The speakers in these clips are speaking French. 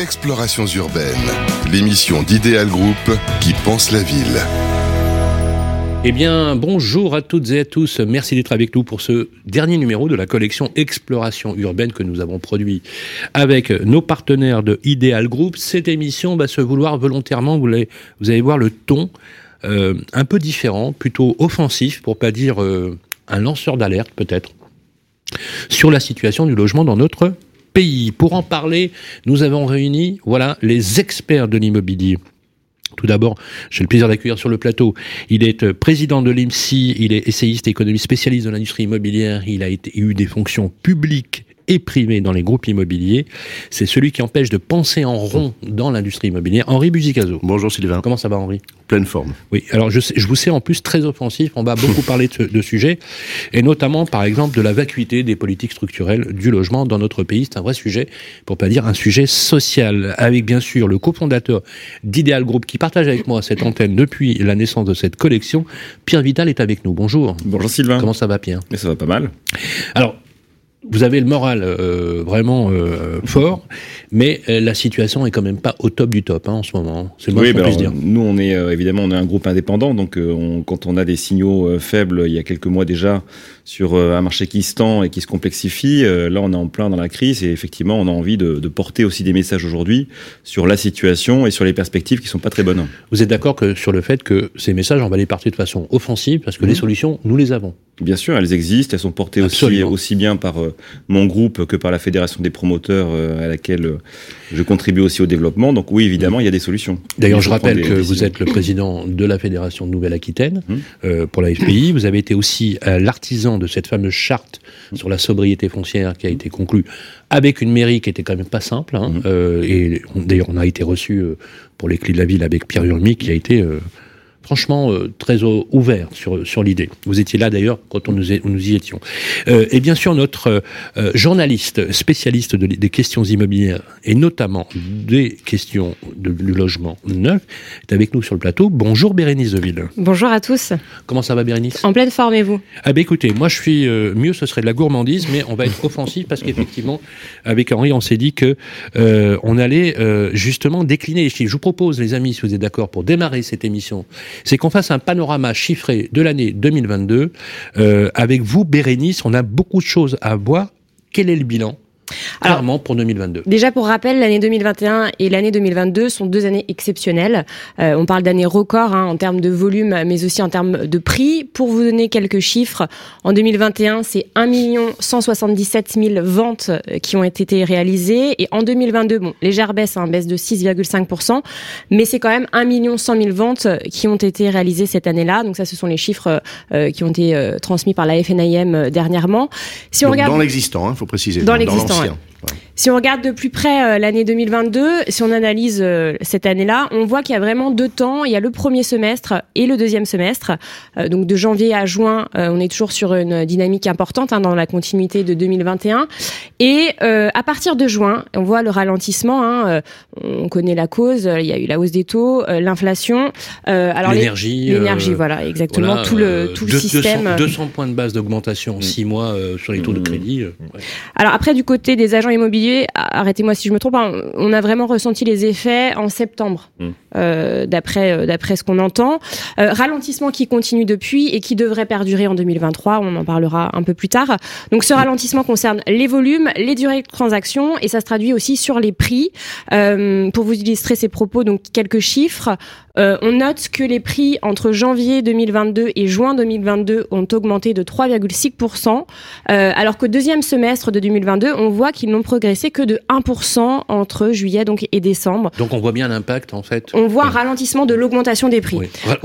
Explorations urbaines, l'émission d'Idéal Group qui pense la ville. Eh bien, bonjour à toutes et à tous. Merci d'être avec nous pour ce dernier numéro de la collection Exploration urbaine que nous avons produit avec nos partenaires de Ideal Group. Cette émission va se vouloir volontairement, vous allez, vous allez voir le ton euh, un peu différent, plutôt offensif, pour pas dire euh, un lanceur d'alerte peut-être, sur la situation du logement dans notre pays. Pour en parler, nous avons réuni, voilà, les experts de l'immobilier. Tout d'abord, j'ai le plaisir d'accueillir sur le plateau. Il est euh, président de l'IMSI, il est essayiste et économiste spécialiste de l'industrie immobilière, il a eu des fonctions publiques et privées dans les groupes immobiliers. C'est celui qui empêche de penser en rond dans l'industrie immobilière. Henri Buzicazo. Bonjour Sylvain. Comment ça va Henri? Pleine forme. Oui, alors je, sais- je vous sais en plus très offensif, on va beaucoup parler de, ce- de sujets, et notamment par exemple de la vacuité des politiques structurelles du logement dans notre pays. C'est un vrai sujet, pour pas dire un sujet social, avec bien sûr le cofondateur d'Ideal Group qui partage avec moi cette antenne depuis la naissance de cette collection. Pierre Vital est avec nous. Bonjour. Bonjour Sylvain. Comment ça va Pierre? Mais ça va pas mal. alors, vous avez le moral euh, vraiment euh, fort, mais euh, la situation est quand même pas au top du top hein, en ce moment. C'est le moins oui, qu'on bah puisse dire. nous on est euh, évidemment on est un groupe indépendant, donc euh, on- quand on a des signaux euh, faibles il y a quelques mois déjà sur euh, un marché qui se tend et qui se complexifie, euh, là on est en plein dans la crise et effectivement on a envie de, de porter aussi des messages aujourd'hui sur la situation et sur les perspectives qui sont pas très bonnes. Vous êtes d'accord que sur le fait que ces messages, on va les porter de façon offensive parce que les solutions, nous les avons. Bien sûr, elles existent, elles sont portées aussi, bien par euh, mon groupe que par la fédération des promoteurs euh, à laquelle euh, je contribue aussi au développement. Donc oui, évidemment, il y a des solutions. D'ailleurs, Il je rappelle que vous êtes le président de la Fédération de Nouvelle-Aquitaine Mhm. pour la FPI. Vous avez été aussi l'artisan de cette fameuse charte sur la sobriété foncière qui a été conclue avec une mairie qui était quand même pas simple. hein. Mhm. Euh, et d'ailleurs, on a été reçu euh, pour les clés de la ville avec Pierre Urmi qui a été euh, franchement euh, très ouvert sur, sur l'idée. Vous étiez là d'ailleurs quand on nous, est- nous y étions. Euh, et bien sûr, notre euh, journaliste spécialiste de- des questions immobilières et notamment des questions de, du logement neuf est avec nous sur le plateau. Bonjour Bérénice Deville. Bonjour à tous. Comment ça va Bérénice? En pleine forme et vous? Ah ben écoutez, moi je suis mieux, ce serait de la gourmandise, mais on va être offensif parce qu'effectivement, avec Henri, on s'est dit que on allait justement décliner les chiffres. Je vous propose, les amis, si vous êtes d'accord, pour démarrer cette émission, c'est qu'on fasse un panorama chiffré de l'année 2022. Euh, avec vous, Bérénice, on a beaucoup de choses à voir. Quel est le bilan? Alors- Clairement pour 2022. Déjà pour rappel, l'année 2021 et l'année 2022 sont deux années exceptionnelles. Euh, on parle d'années records hein, en termes de volume, mais aussi en termes de prix. Pour vous donner quelques chiffres, en 2021, c'est 1 177 000 ventes euh, qui ont été réalisées. Et en 2022, bon, légère baisse, hein, baisse de 6,5%, mais c'est quand même 1 100 000 ventes qui ont été réalisées cette année-là. Donc ça, ce sont les chiffres euh, qui ont été euh, transmis par la FNIM euh, dernièrement. Si on Donc, regarde Dans l'existant, il faut préciser. Dans l'existant, l'ancien. Si on regarde de plus près euh, l'année 2022, si on analyse euh, cette année-là, on voit qu'il y a vraiment deux temps. Il y a le premier semestre et le deuxième semestre. Euh, donc de janvier à juin, euh, on est toujours sur une dynamique importante hein, dans la continuité de 2021. Et euh, à partir de juin, on voit le ralentissement. hein, euh, on connaît la cause. Il y a eu la hausse des taux, euh, l'inflation. Euh, alors L'énergie. l'énergie, euh, voilà, exactement. voilà, tout le tout le système. 200, 200 points de base d'augmentation en 6 mois euh, sur les taux de Mmh. crédit. euh, ouais. Alors après, du côté des agents immobiliers, arrêtez-moi si je me trompe, hein, on a vraiment ressenti les effets en septembre, Mm. Euh, d'après euh, d'après ce qu'on entend. Euh, ralentissement qui continue depuis et qui devrait perdurer en 2023. On en parlera un peu plus tard. Donc ce ralentissement concerne les volumes, les durées de transaction et ça se traduit aussi sur les prix. Euh, pour vous illustrer ces propos, donc quelques chiffres. Euh, on note que les prix entre janvier 2022 et juin 2022 ont augmenté de 3,6%, euh, alors qu'au deuxième semestre de 2022, on voit qu'ils n'ont progressé que de 1% entre juillet donc et décembre. Donc on voit bien l'impact en fait. On voit un ralentissement de l'augmentation des prix. Oui,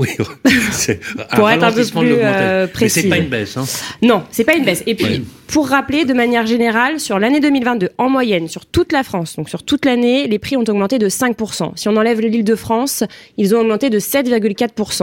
un Pour être un peu plus, l'augmentation. euh, Mais c'est précis. pas une baisse. Hein. Non, c'est pas une baisse. Et puis. Pour rappeler de manière générale, sur l'année 2022, en moyenne, sur toute la France, donc sur toute l'année, les prix ont augmenté de 5%. Si on enlève l'île de France, ils ont augmenté de 7,4%.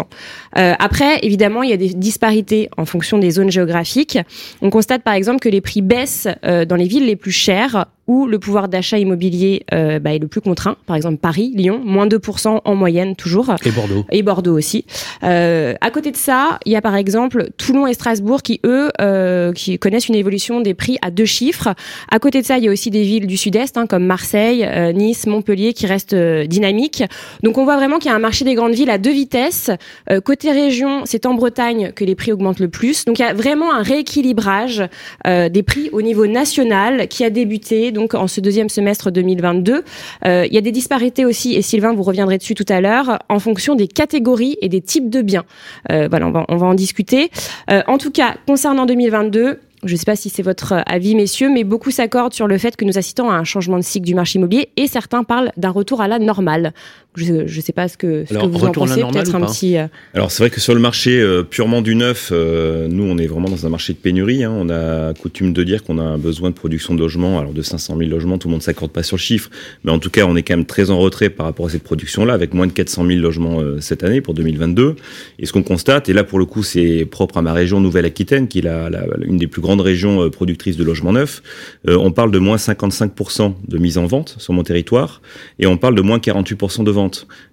Euh, après, évidemment, il y a des disparités en fonction des zones géographiques. On constate par exemple que les prix baissent euh, dans les villes les plus chères où le pouvoir d'achat immobilier euh, bah, est le plus contraint. Par exemple, Paris, Lyon, moins 2% en moyenne toujours Et Bordeaux. et Bordeaux aussi. Euh, à côté de ça, il y a par exemple Toulon et Strasbourg qui eux euh, qui connaissent une évolution des prix à deux chiffres. À côté de ça, il y a aussi des villes du sud-est, hein, comme Marseille, euh, Nice, Montpellier, qui restent euh, dynamiques. Donc on voit vraiment qu'il y a un marché des grandes villes à deux vitesses. Euh, côté région, c'est en Bretagne que les prix augmentent le plus. Donc il y a vraiment un rééquilibrage des prix au niveau national qui a débuté donc en ce deuxième semestre 2022. il y a des disparités aussi, et Sylvain, vous reviendrez dessus tout à l'heure, en fonction des catégories et des types de biens. voilà, on va en discuter. en tout cas, concernant 2022, je ne sais pas si c'est votre avis, messieurs, mais beaucoup s'accordent sur le fait que nous assistons à un changement de cycle du marché immobilier et certains parlent d'un retour à la normale. Je ne sais pas ce que, ce que vous en pensez. Peut-être un petit. Euh, Alors c'est vrai que sur le marché euh, purement du neuf, euh, nous on est vraiment dans un marché de pénurie. Hein. On a coutume de dire qu'on a un besoin de production de logements, alors de 500 000 logements. Tout le monde s'accorde pas sur le chiffre, mais en tout cas on est quand même très en retrait par rapport à cette production-là, avec moins de 400 000 logements cette année pour 2022. Et ce qu'on constate, et là pour le coup c'est propre à ma région Nouvelle-Aquitaine, qui est la, la, une des plus grandes régions productrices de logements neufs, on parle de moins 55% de mise en vente sur mon territoire, et on parle de moins 48% de vente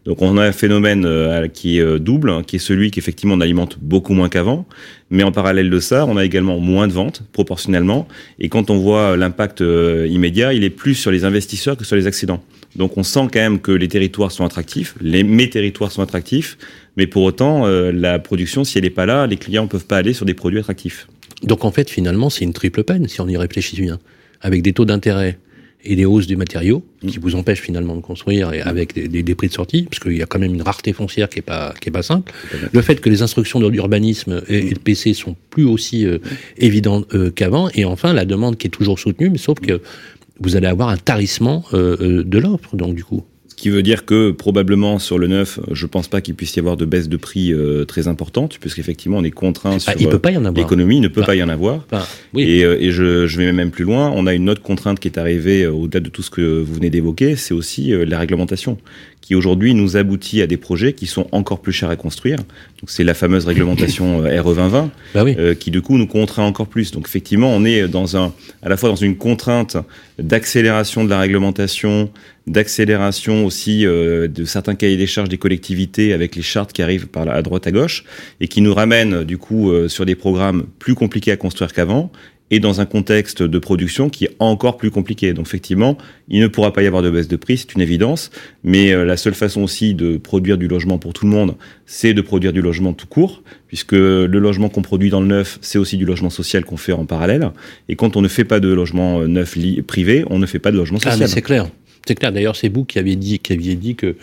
donc on a un phénomène euh, qui est euh, double, hein, qui est celui qu'effectivement on alimente beaucoup moins qu'avant, mais en parallèle de ça, on a également moins de ventes proportionnellement. Et quand on voit l'impact euh, immédiat, il est plus sur les investisseurs que sur les accidents. Donc on sent quand même que les territoires sont attractifs, les, mes territoires sont attractifs, mais pour autant, la production, si elle n'est pas là, les clients ne peuvent pas aller sur des produits attractifs. Donc en fait, finalement, c'est une triple peine si on y réfléchit bien. Avec des taux d'intérêt et des hausses des matériaux qui vous empêchent finalement de construire et avec des, des, prix de sortie, parce qu'il y a quand même une rareté foncière qui est pas qui est pas simple. Le fait que les instructions de l'urbanisme et, le PC sont plus aussi euh, évidentes euh, qu'avant, et enfin la demande qui est toujours soutenue, mais sauf que vous allez avoir un tarissement euh, de l'offre, donc du coup qui veut dire que probablement sur le neuf, je pense pas qu'il puisse y avoir de baisse de prix euh, très importante, puisqu'effectivement on est contraint bah, sur il peut pas y en avoir. l'économie, ne peut pas y en avoir. Bah, oui. Et, euh, et je, je, vais même plus loin, on a une autre contrainte qui est arrivée euh, au-delà de tout ce que vous venez d'évoquer, c'est aussi la réglementation, qui aujourd'hui nous aboutit à des projets qui sont encore plus chers à construire. Donc c'est la fameuse réglementation RE 2020, bah oui. qui du coup nous contraint encore plus. Donc effectivement, on est dans un, à la fois dans une contrainte d'accélération de la réglementation, d'accélération aussi euh, de certains cahiers des charges des collectivités avec les chartes qui arrivent par la, à droite à gauche et qui nous ramènent du coup euh, sur des programmes plus compliqués à construire qu'avant et dans un contexte de production qui est encore plus compliqué. Donc effectivement, il ne pourra pas y avoir de baisse de prix, c'est une évidence, mais euh, la seule façon aussi de produire du logement pour tout le monde, c'est de produire du logement tout court, puisque le logement qu'on produit dans le neuf, c'est aussi du logement social qu'on fait en parallèle. Et quand on ne fait pas de logement neuf privé, on ne fait pas de logement ah, social. Ah, c'est clair. C'est clair. D'ailleurs, c'est vous qui aviez dit, qui aviez dit que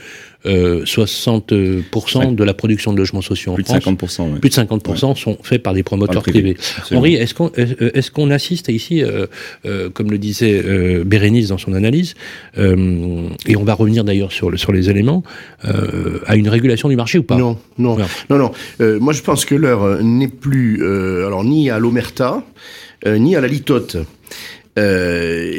euh, 60% de la production de logements sociaux en plus France, de 50%, plus de 50% sont faits par des promoteurs privés. Henri, est-ce qu'on est-ce qu'on assiste ici, euh, euh, comme le disait euh, Bérénice dans son analyse, euh, et on va revenir d'ailleurs sur le, sur les éléments, euh, à une régulation du marché ou pas? Non, non, non, non. non. moi, je pense que l'heure n'est plus, alors ni à l'omerta, ni à la litote. Euh,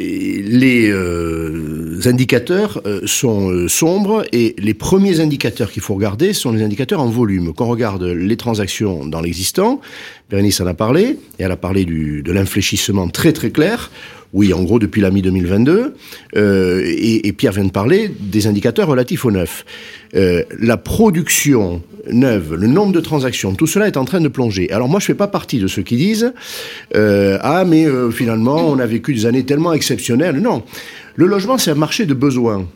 les euh, indicateurs euh, sont sombres et les premiers indicateurs qu'il faut regarder sont les indicateurs en volume. Quand on regarde les transactions dans l'existant, Bérénice en a parlé, et elle a parlé du, de l'infléchissement très très clair. Oui, en gros, depuis la mi-2022. Euh, et, et, Pierre vient de parler des indicateurs relatifs au neuf. Euh, la production neuve, le nombre de transactions, tout cela est en train de plonger. Alors moi, je fais pas partie de ceux qui disent euh, ah mais euh, finalement, on a vécu des années tellement exceptionnelles. Non, le logement, c'est un marché de besoins.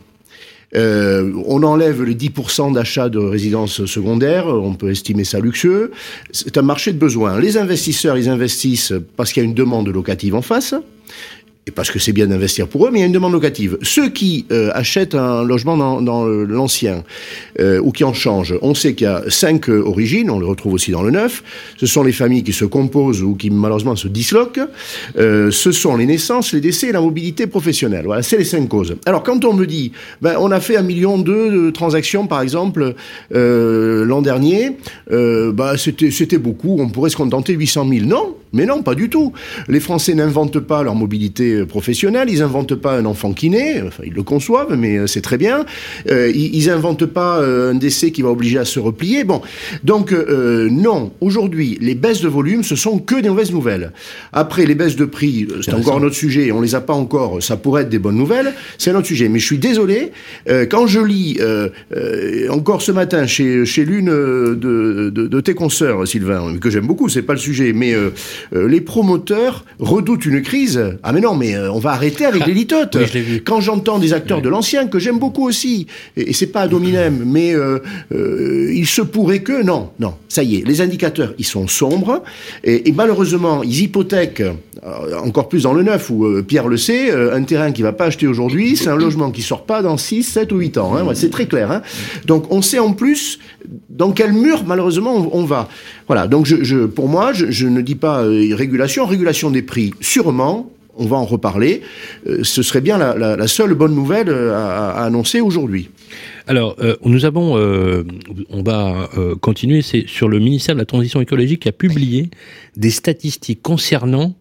Euh, on enlève les 10% d'achats de résidences secondaires, on peut estimer ça luxueux. C'est un marché de besoins. Les investisseurs, ils investissent parce qu'il y a une demande locative en face et parce que c'est bien d'investir pour eux, mais il y a une demande locative. Ceux qui euh, achètent un logement dans, dans l'ancien euh, ou qui en changent, on sait qu'il y a cinq euh, origines, on le retrouve aussi dans le neuf. Ce sont les familles qui se composent ou qui malheureusement se disloquent. Euh, ce sont les naissances, les décès et la mobilité professionnelle. Voilà, c'est les cinq causes. Alors quand on me dit, ben, on a fait un million de transactions par exemple l'an dernier, bah, c'était beaucoup, on pourrait se contenter de 800 000. Non, mais non, pas du tout. Les Français n'inventent pas leur mobilité professionnelle, ils n'inventent pas un enfant qui naît, enfin ils le conçoivent, mais euh, c'est très bien. Euh, ils, n'inventent pas un décès qui va obliger à se replier. Bon, donc non, aujourd'hui, les baisses de volume, ce sont que des mauvaises nouvelles. Après, les baisses de prix, c'est encore un autre sujet, on les a pas encore, ça pourrait être des bonnes nouvelles, c'est un autre sujet. Mais je suis désolé, quand je lis encore ce matin chez, chez l'une de, de, de, tes consoeurs, Sylvain, que j'aime beaucoup, c'est pas le sujet, mais les promoteurs redoutent une crise. Ah mais non, mais on va arrêter avec les litotes. Quand j'entends des acteurs de l'ancien, que j'aime beaucoup aussi, et, c'est pas à dominem, mais il se pourrait que... Non, non, ça y est, les indicateurs, ils sont sombres, et, malheureusement, ils hypothèquent, euh, encore plus dans le neuf, où euh, Pierre le sait, euh, un terrain qu'il va pas acheter aujourd'hui, c'est un logement qui sort pas dans 6, 7 ou 8 ans. Hein, c'est très clair. Hein. Donc on sait en plus dans quel mur, malheureusement, on, va. Voilà, donc je, pour moi, je, ne dis pas régulation, régulation des prix, sûrement, on va en reparler. ce serait bien la, seule bonne nouvelle à annoncer aujourd'hui. Alors, euh, nous avons, euh, on va euh, continuer, c'est sur le ministère de la Transition écologique qui a publié des statistiques concernant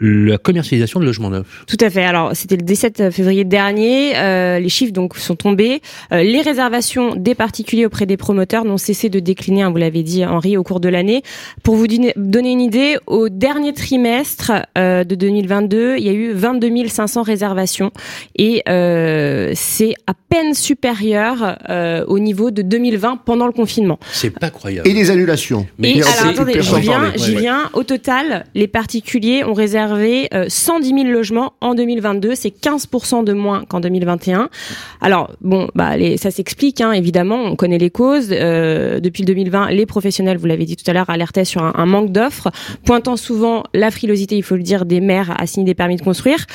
la commercialisation de logements neufs. Tout à fait. Alors, c'était le 17 février dernier. Euh, les chiffres donc sont tombés. Euh, les réservations des particuliers auprès des promoteurs n'ont cessé de décliner. Hein, vous l'avez dit, Henri, au cours de l'année. Pour vous donner une idée, au dernier trimestre euh, de 2022, il y a eu 22 500 réservations et euh, c'est à peine supérieur euh, au niveau de 2020 pendant le confinement. C'est pas croyable. Et les annulations. Mais et alors attendez, j'y viens, j'y viens. Au total, les particuliers ont réservé 110 000 euh, logements en 2022, c'est 15% de moins qu'en 2021. Alors bon, bah les, ça s'explique hein, évidemment, on connaît les causes. Euh, depuis le 2020, les professionnels, vous l'avez dit tout à l'heure, alertaient sur un, un manque d'offres, pointant souvent la frilosité, il faut le dire, des maires à signer des permis de construire.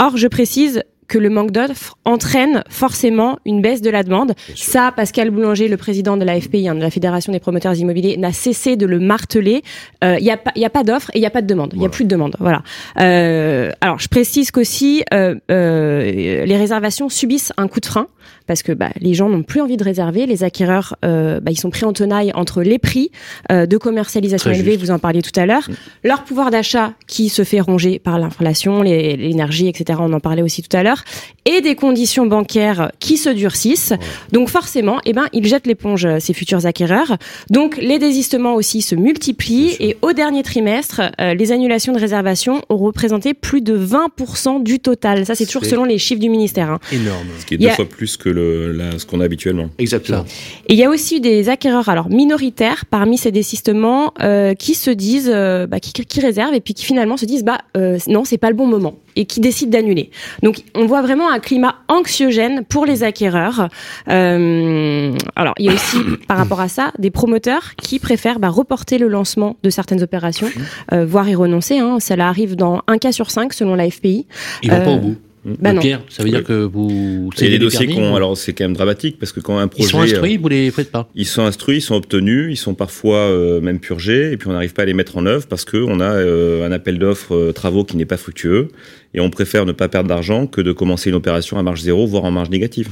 Or, je précise, que le manque d'offres entraîne forcément une baisse de la demande. Ça, Pascal Boulanger, le président de la FPI, hein, de la Fédération des promoteurs immobiliers, n'a cessé de le marteler. Il euh, n'y a pas, y a pas d'offres et il n'y a pas de demande. Il n'y a plus de demande. Voilà. Euh, alors, je précise qu'aussi, euh, euh, les réservations subissent un coup de frein parce que bah, les gens n'ont plus envie de réserver. Les acquéreurs, euh, bah, ils sont pris en tenaille entre les prix euh, de commercialisation élevés, vous en parliez tout à l'heure, mm. leur pouvoir d'achat qui se fait ronger par l'inflation, l'énergie, etc. On en parlait aussi tout à l'heure, et des conditions bancaires qui se durcissent. Donc forcément, eh ben, ils jettent l'éponge, euh, ces futurs acquéreurs. Donc les désistements aussi se multiplient et au dernier trimestre, euh, les annulations de réservation ont représenté plus de 20% du total. Ça, c'est toujours selon les chiffres du ministère. Hein. Énorme. Ce qui est deux fois plus que le, ce qu'on a habituellement. Exactement. Et il y a aussi des acquéreurs alors minoritaires parmi ces désistements euh, qui se disent, bah, qui, qui, réservent et puis qui finalement se disent, bah non, c'est pas le bon moment et qui décident d'annuler. Donc on voit vraiment un climat anxiogène pour les acquéreurs. Euh, alors il y a aussi par rapport à ça des promoteurs qui préfèrent bah, reporter le lancement de certaines opérations, euh, voire y renoncer. Hein. Cela arrive dans un cas sur cinq selon la FPI. Ils vont pas au bout. Bah Pierre, ça veut dire que vous. C'est des dossiers qu'on. Alors c'est quand même dramatique parce que quand un projet. Ils sont instruits, vous les faites pas? Ils sont instruits, ils sont obtenus, ils sont parfois euh, même purgés et puis on n'arrive pas à les mettre en œuvre parce que on a euh, un appel d'offres euh, travaux qui n'est pas fructueux et on préfère ne pas perdre d'argent que de commencer une opération à marge zéro voire en marge négative.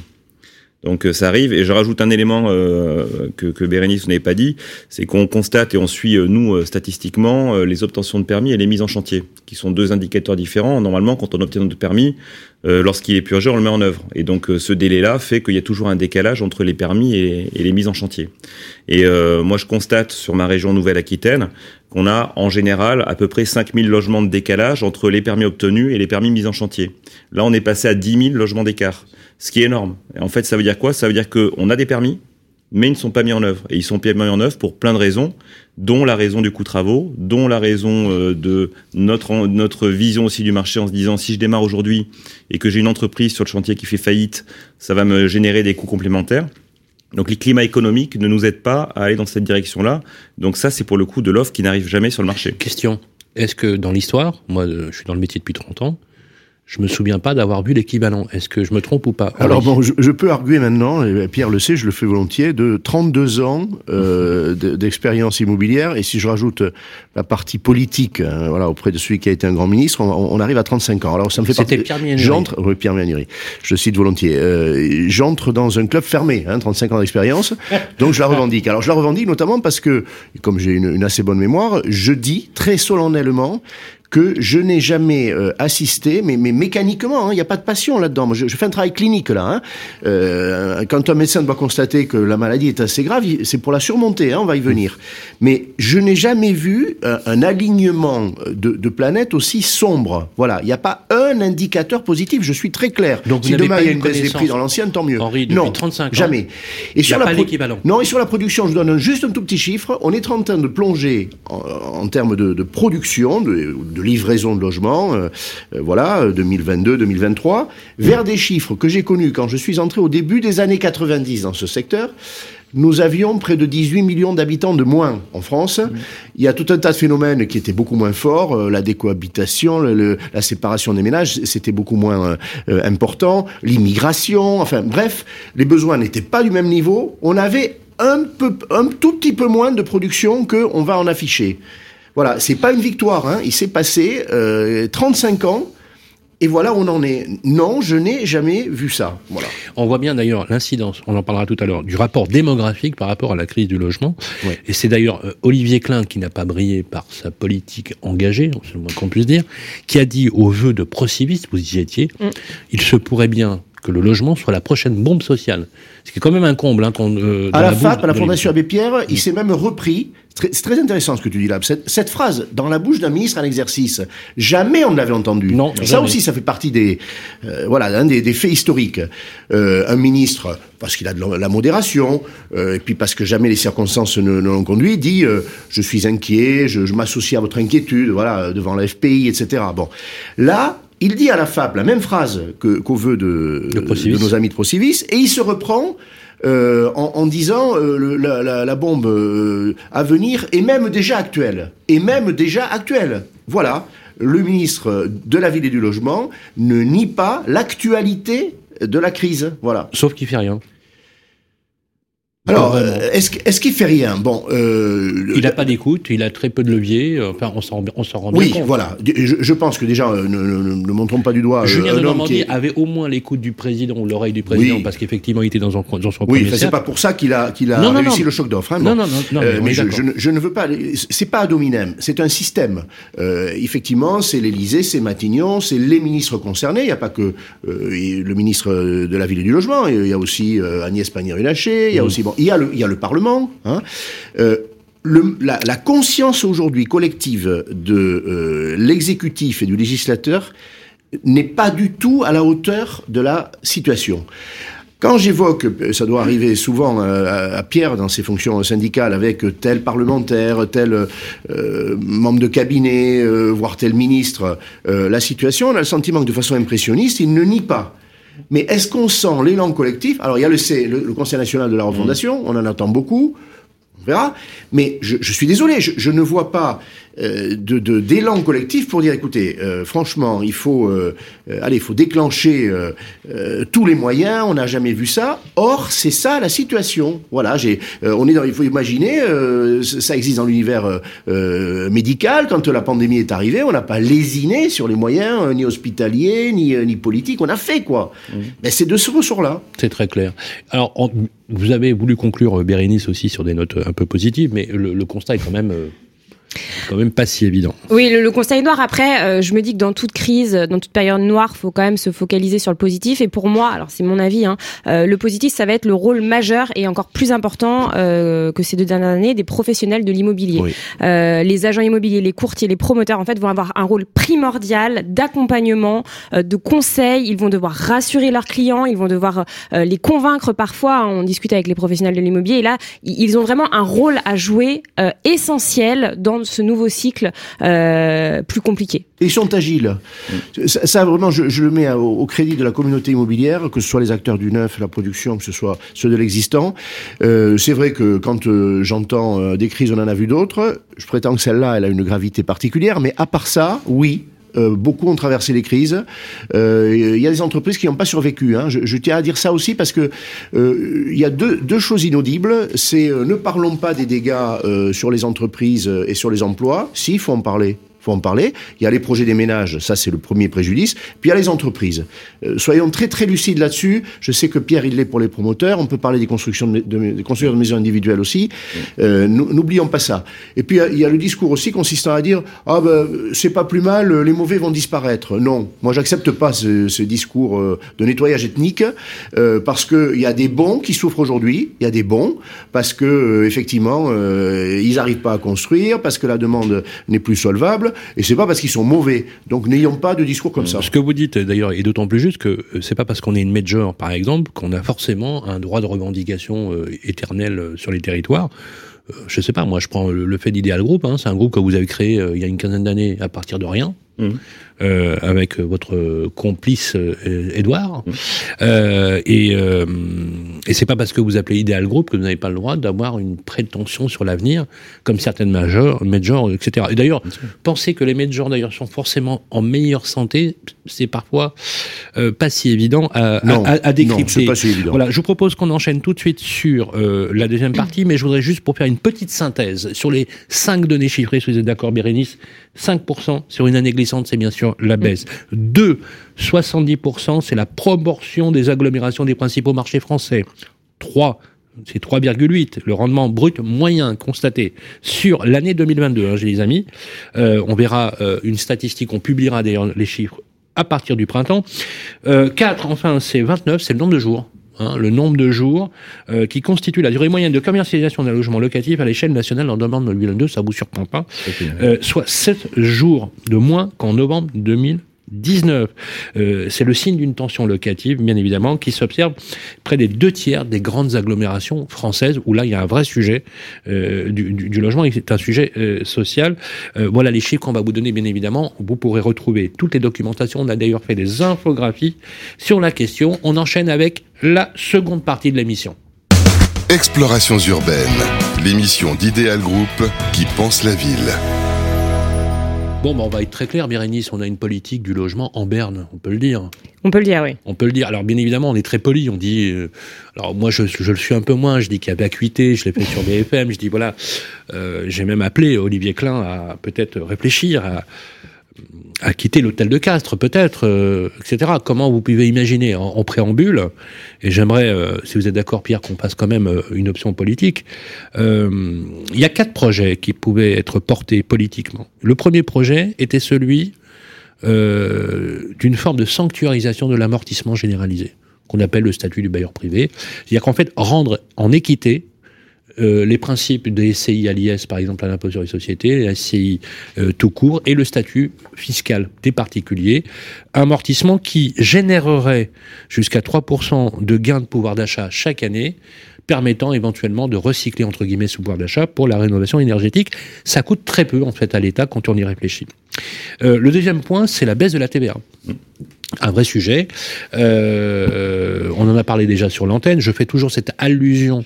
Donc ça arrive, et je rajoute un élément euh, que, que Bérénice n'avait pas dit, c'est qu'on constate et on suit, nous, statistiquement, les obtentions de permis et les mises en chantier, qui sont deux indicateurs différents. Normalement, quand on obtient notre permis, euh, lorsqu'il est purgé, on le met en œuvre. Et donc euh, ce délai-là fait qu'il y a toujours un décalage entre les permis et, les mises en chantier. Et euh, moi, je constate sur ma région Nouvelle-Aquitaine qu'on a en général à peu près 5000 logements de décalage entre les permis obtenus et les permis mis en chantier. Là, on est passé à 10 000 logements d'écart, ce qui est énorme. Et en fait, ça veut dire quoi? Ça veut dire qu'on a des permis, mais ils ne sont pas mis en œuvre. Et ils sont pas mis en œuvre pour plein de raisons, dont la raison du coût travaux, dont la raison euh, de notre, notre vision aussi du marché en se disant si je démarre aujourd'hui et que j'ai une entreprise sur le chantier qui fait faillite, ça va me générer des coûts complémentaires. Donc les climats économiques ne nous aident pas à aller dans cette direction-là. Donc ça, c'est pour le coup de l'offre qui n'arrive jamais sur le marché. Question. Est-ce que dans l'histoire, moi je suis dans le métier depuis 30 ans, je me souviens pas d'avoir vu l'équivalent. Est-ce que je me trompe ou pas? Alors bon, je, peux arguer maintenant, et Pierre le sait, je le fais volontiers, de 32 ans euh, d'expérience immobilière, et si je rajoute la partie politique, hein, voilà, auprès de celui qui a été un grand ministre, on, arrive à 35 ans. Alors ça me fait C'était Pierre J'entre, oui, Pierre Mianuri, je cite volontiers. Euh, J'entre dans un club fermé, hein, 35 ans d'expérience, donc je la revendique. Alors je la revendique notamment parce que, comme j'ai une, une assez bonne mémoire, je dis très solennellement que je n'ai jamais euh, assisté, mais, mais mécaniquement, hein, il n'y a pas de passion là-dedans. Je, je, fais un travail clinique là. Hein. Euh, quand un médecin doit constater que la maladie est assez grave, c'est pour la surmonter, hein, on va y venir. Mais je n'ai jamais vu un, un alignement de, de, planètes aussi sombre. Voilà, il n'y a pas un indicateur positif, je suis très clair. Donc si demain il y a une baisse des prix dans l'ancien, tant mieux. Henri, non, 35 ans, jamais. Et sur la l'équivalent. Non, et sur la production, je donne juste un tout petit chiffre. On est en train de plonger en, en termes de, de production, de, de, livraison de logements, euh, euh, voilà, 2022-2023, vers des chiffres que j'ai connus quand je suis entré au début des années 90 dans ce secteur. Nous avions près de 18 millions d'habitants de moins en France. Mmh. Il y a tout un tas de phénomènes qui étaient beaucoup moins forts. Euh, la décohabitation, le, le, la séparation des ménages, c'était beaucoup moins euh, important. L'immigration, enfin bref, les besoins n'étaient pas du même niveau. On avait un, peu, un tout petit peu moins de production qu'on va en afficher. Voilà, c'est pas une victoire. Hein. Il s'est passé euh, 35 ans. Et voilà où on en est. Non, je n'ai jamais vu ça. Voilà. On voit bien d'ailleurs l'incidence, on en parlera tout à l'heure, du rapport démographique par rapport à la crise du logement. Ouais. Et c'est d'ailleurs euh, Olivier Klein, qui n'a pas brillé par sa politique engagée, c'est le moins qu'on puisse dire, qui a dit au vœu de Procivis, vous y étiez, mm. il se pourrait bien que le logement soit la prochaine bombe sociale. Ce qui est quand même un comble. Hein, euh, à la, la FAP, à la Fondation Abbé Pierre, il s'est même repris. C'est très intéressant ce que tu dis là. Cette, cette phrase, dans la bouche d'un ministre en exercice, jamais on ne l'avait entendu. Non, ça jamais. aussi, ça fait partie des, euh, voilà, hein, des, des, faits historiques. Euh, un ministre, parce qu'il a de la modération, euh, et puis parce que jamais les circonstances ne, ne l'ont conduit, dit euh, je suis inquiet, je, je m'associe à votre inquiétude, voilà, devant la FPI, etc. Bon, là, il dit à la FAP la même phrase qu'au qu vœu de, nos amis de Procivis, et il se reprend euh, en, en, disant euh, le, la, la, la, bombe euh, à venir est même déjà actuelle. Et même déjà actuelle. Voilà. Le ministre de la Ville et du Logement ne nie pas l'actualité de la crise. Voilà. Sauf qu'il fait rien. Alors, est-ce est qu'il fait rien? Bon, euh, il n'a pas d'écoute, il a très peu de levier. Enfin, on s'en on s'en rend oui, bien compte. voilà. Je, je, pense que déjà, euh, ne, ne, ne, montrons pas du doigt. Julien euh, de Normandie est... avait au moins l'écoute du président ou l'oreille du président, oui. parce qu'effectivement, il était dans, son, dans son oui, premier c'est pas pour ça qu'il a qu'il a non, non, réussi non. le choc d'offre. Hein, non, non, non, non, euh, mais je, je, je, ne veux pas. C'est pas ad hominem, c'est un système. Euh, effectivement, c'est l'Élysée, c'est Matignon, c'est les ministres concernés. Il n'y a pas que le ministre de la Ville et du Logement. Il y a aussi Agnès Pannier-Runacher. Il y a Mm. aussi bon, il y a le Parlement. Hein, euh, la, conscience aujourd'hui collective de euh, l'exécutif et du législateur n'est pas du tout à la hauteur de la situation. Quand j'évoque, ça doit arriver souvent à, à, Pierre dans ses fonctions syndicales, avec tel parlementaire, tel euh, membre de cabinet, euh, voire tel ministre, euh, la situation, on a le sentiment que de façon impressionniste, il ne nie pas. Mais est-ce qu'on sent l'élan collectif? Alors, il y a le, C, le, le, Conseil national de la refondation, mmh. on en attend beaucoup, on verra. Mais je, je suis désolé, je, je, ne vois pas euh, d'élan de, collectif pour dire, écoutez, euh, franchement, il faut, euh, allez, il faut déclencher euh, tous les moyens. On n'a jamais vu ça. Or, c'est ça la situation. Voilà, j'ai, on est dans, il faut imaginer, ça existe dans l'univers médical. Quand la pandémie est arrivée, on n'a pas lésiné sur les moyens ni hospitaliers ni, ni politiques. On a fait quoi? Mmh. Mais c'est de ce ressort-là. C'est très clair. Alors. On vous avez voulu conclure Bérénice aussi sur des notes un peu positives, mais le, le constat est quand même euh, quand même pas si évident. Oui, le, le conseil noir. Après, euh, je me dis que dans toute crise, dans toute période noire, faut quand même se focaliser sur le positif. Et pour moi, alors c'est mon avis, hein, euh, le positif, ça va être le rôle majeur et encore plus important euh, que ces deux dernières années des professionnels de l'immobilier. Oui. Les agents immobiliers, les courtiers, les promoteurs, en fait, vont avoir un rôle primordial d'accompagnement, de conseil. Ils vont devoir rassurer leurs clients, ils vont devoir les convaincre. Parfois, on discute avec les professionnels de l'immobilier et là, ils ont vraiment un rôle à jouer essentiel dans ce nouveau cycle euh, plus compliqué. Ils sont agiles. Ça, vraiment, je, le mets au, au, crédit de la communauté immobilière, que ce soit les acteurs du neuf, la production, que ce soit ceux de l'existant. Euh, c'est vrai que quand euh, j'entends des crises, on en a vu d'autres. Je prétends que celle-là, elle a une gravité particulière, mais à part ça, oui, euh, beaucoup ont traversé les crises. Il euh, y a des entreprises qui n'ont pas survécu. Hein. Je, tiens à dire ça aussi parce que il euh, y a deux, deux choses inaudibles. C'est ne parlons pas des dégâts sur les entreprises et sur les emplois. Si, il faut en parler faut en parler. Il y a les projets des ménages, ça c'est le premier préjudice. Puis il y a les entreprises. Euh, soyons très très lucides là-dessus. Je sais que Pierre il l'est pour les promoteurs. On peut parler des constructions de, de, constructeurs de maisons individuelles aussi. Euh, N'oublions pas ça. Et puis il y a le discours aussi consistant à dire ah ben c'est pas plus mal, les mauvais vont disparaître. Non, moi j'accepte pas ce, ce, discours euh, de nettoyage ethnique euh, parce que il y a des bons qui souffrent aujourd'hui. Il y a des bons parce que euh, effectivement euh, ils n'arrivent pas à construire, parce que la demande n'est plus solvable, et c'est pas parce qu'ils sont mauvais. Donc n'ayons pas de discours comme ça. Ce que vous dites d'ailleurs est d'autant plus juste que euh, c'est pas parce qu'on est une major, par exemple, qu'on a forcément un droit de revendication euh, éternel euh, sur les territoires. Euh, je sais pas, moi je prends le, le fait d'Idéal Group, hein, c'est un groupe que vous avez créé euh, il y a une quinzaine d'années à partir de rien. Mmh. Euh, avec votre complice euh, Edouard. Mmh. Euh, et et c'est pas parce que vous appelez Idéal Group que vous n'avez pas le droit d'avoir une prétention sur l'avenir, comme certaines majors, majors etc. Et d'ailleurs, penser que les majors d'ailleurs sont forcément en meilleure santé, c'est parfois euh, pas si évident à, non, à, à décrypter. Non, pas si évident. Voilà, je vous propose qu'on enchaîne tout de suite sur euh, la deuxième partie, mais je voudrais juste pour faire une petite synthèse sur les cinq données chiffrées, si vous êtes d'accord, Bérénice, 5% sur une année glissante, c'est bien sûr la baisse. 2, 70%, c'est la proportion des agglomérations des principaux marchés français. 3, c'est 3,8, le rendement brut moyen constaté sur l'année 2022, hein, j'ai les amis. Euh, on verra euh, une statistique, on publiera d'ailleurs les chiffres à partir du printemps. Euh, 4, enfin, c'est 29, c'est le nombre de jours. Hein, le nombre de jours euh, qui constitue la durée moyenne de commercialisation d'un logement locatif à l'échelle nationale en novembre 2022, ça vous surprend pas, euh, soit 7 jours de moins qu'en novembre 2019. Euh, c'est le signe d'une tension locative, bien évidemment, qui s'observe près des deux tiers des grandes agglomérations françaises, où là, il y a un vrai sujet euh, du, logement, et c'est un sujet euh, social. Voilà les chiffres qu'on va vous donner, bien évidemment. Vous pourrez retrouver toutes les documentations. On a d'ailleurs fait des infographies sur la question. On enchaîne avec la seconde partie de l'émission. Explorations urbaines, l'émission d'Idéal Group qui pense la ville. Bon, ben on va être très clair, Bérénice, on a une politique du logement en berne, on peut le dire. On peut le dire, oui. On peut le dire. Alors, bien évidemment, on est très poli. On dit. Euh, alors, moi, je, je, le suis un peu moins. Je dis qu'il y a vacuité. Je l'ai fait sur BFM. Je dis voilà. Euh, J'ai même appelé Olivier Klein à peut-être réfléchir à, à quitter l'hôtel de Castres, peut-être, euh, etc. Comment vous pouvez imaginer en, préambule Et j'aimerais, euh, si vous êtes d'accord, Pierre, qu'on fasse quand même euh, une option politique. Il y a quatre projets qui pouvaient être portés politiquement. Le premier projet était celui euh, d'une forme de sanctuarisation de l'amortissement généralisé, qu'on appelle le statut du bailleur privé. C'est-à-dire qu'en fait, rendre en équité euh, les principes des SCI à l'IS, par exemple à l'impôt sur les sociétés, les SCI euh, tout court, et le statut fiscal des particuliers, amortissement qui générerait jusqu'à 3% de gains de pouvoir d'achat chaque année, permettant éventuellement de recycler entre guillemets ce pouvoir d'achat pour la rénovation énergétique. Ça coûte très peu en fait à l'État quand on y réfléchit. Euh, le deuxième point, c'est la baisse de la TVA. Un vrai sujet. Euh, on en a parlé déjà sur l'antenne. Je fais toujours cette allusion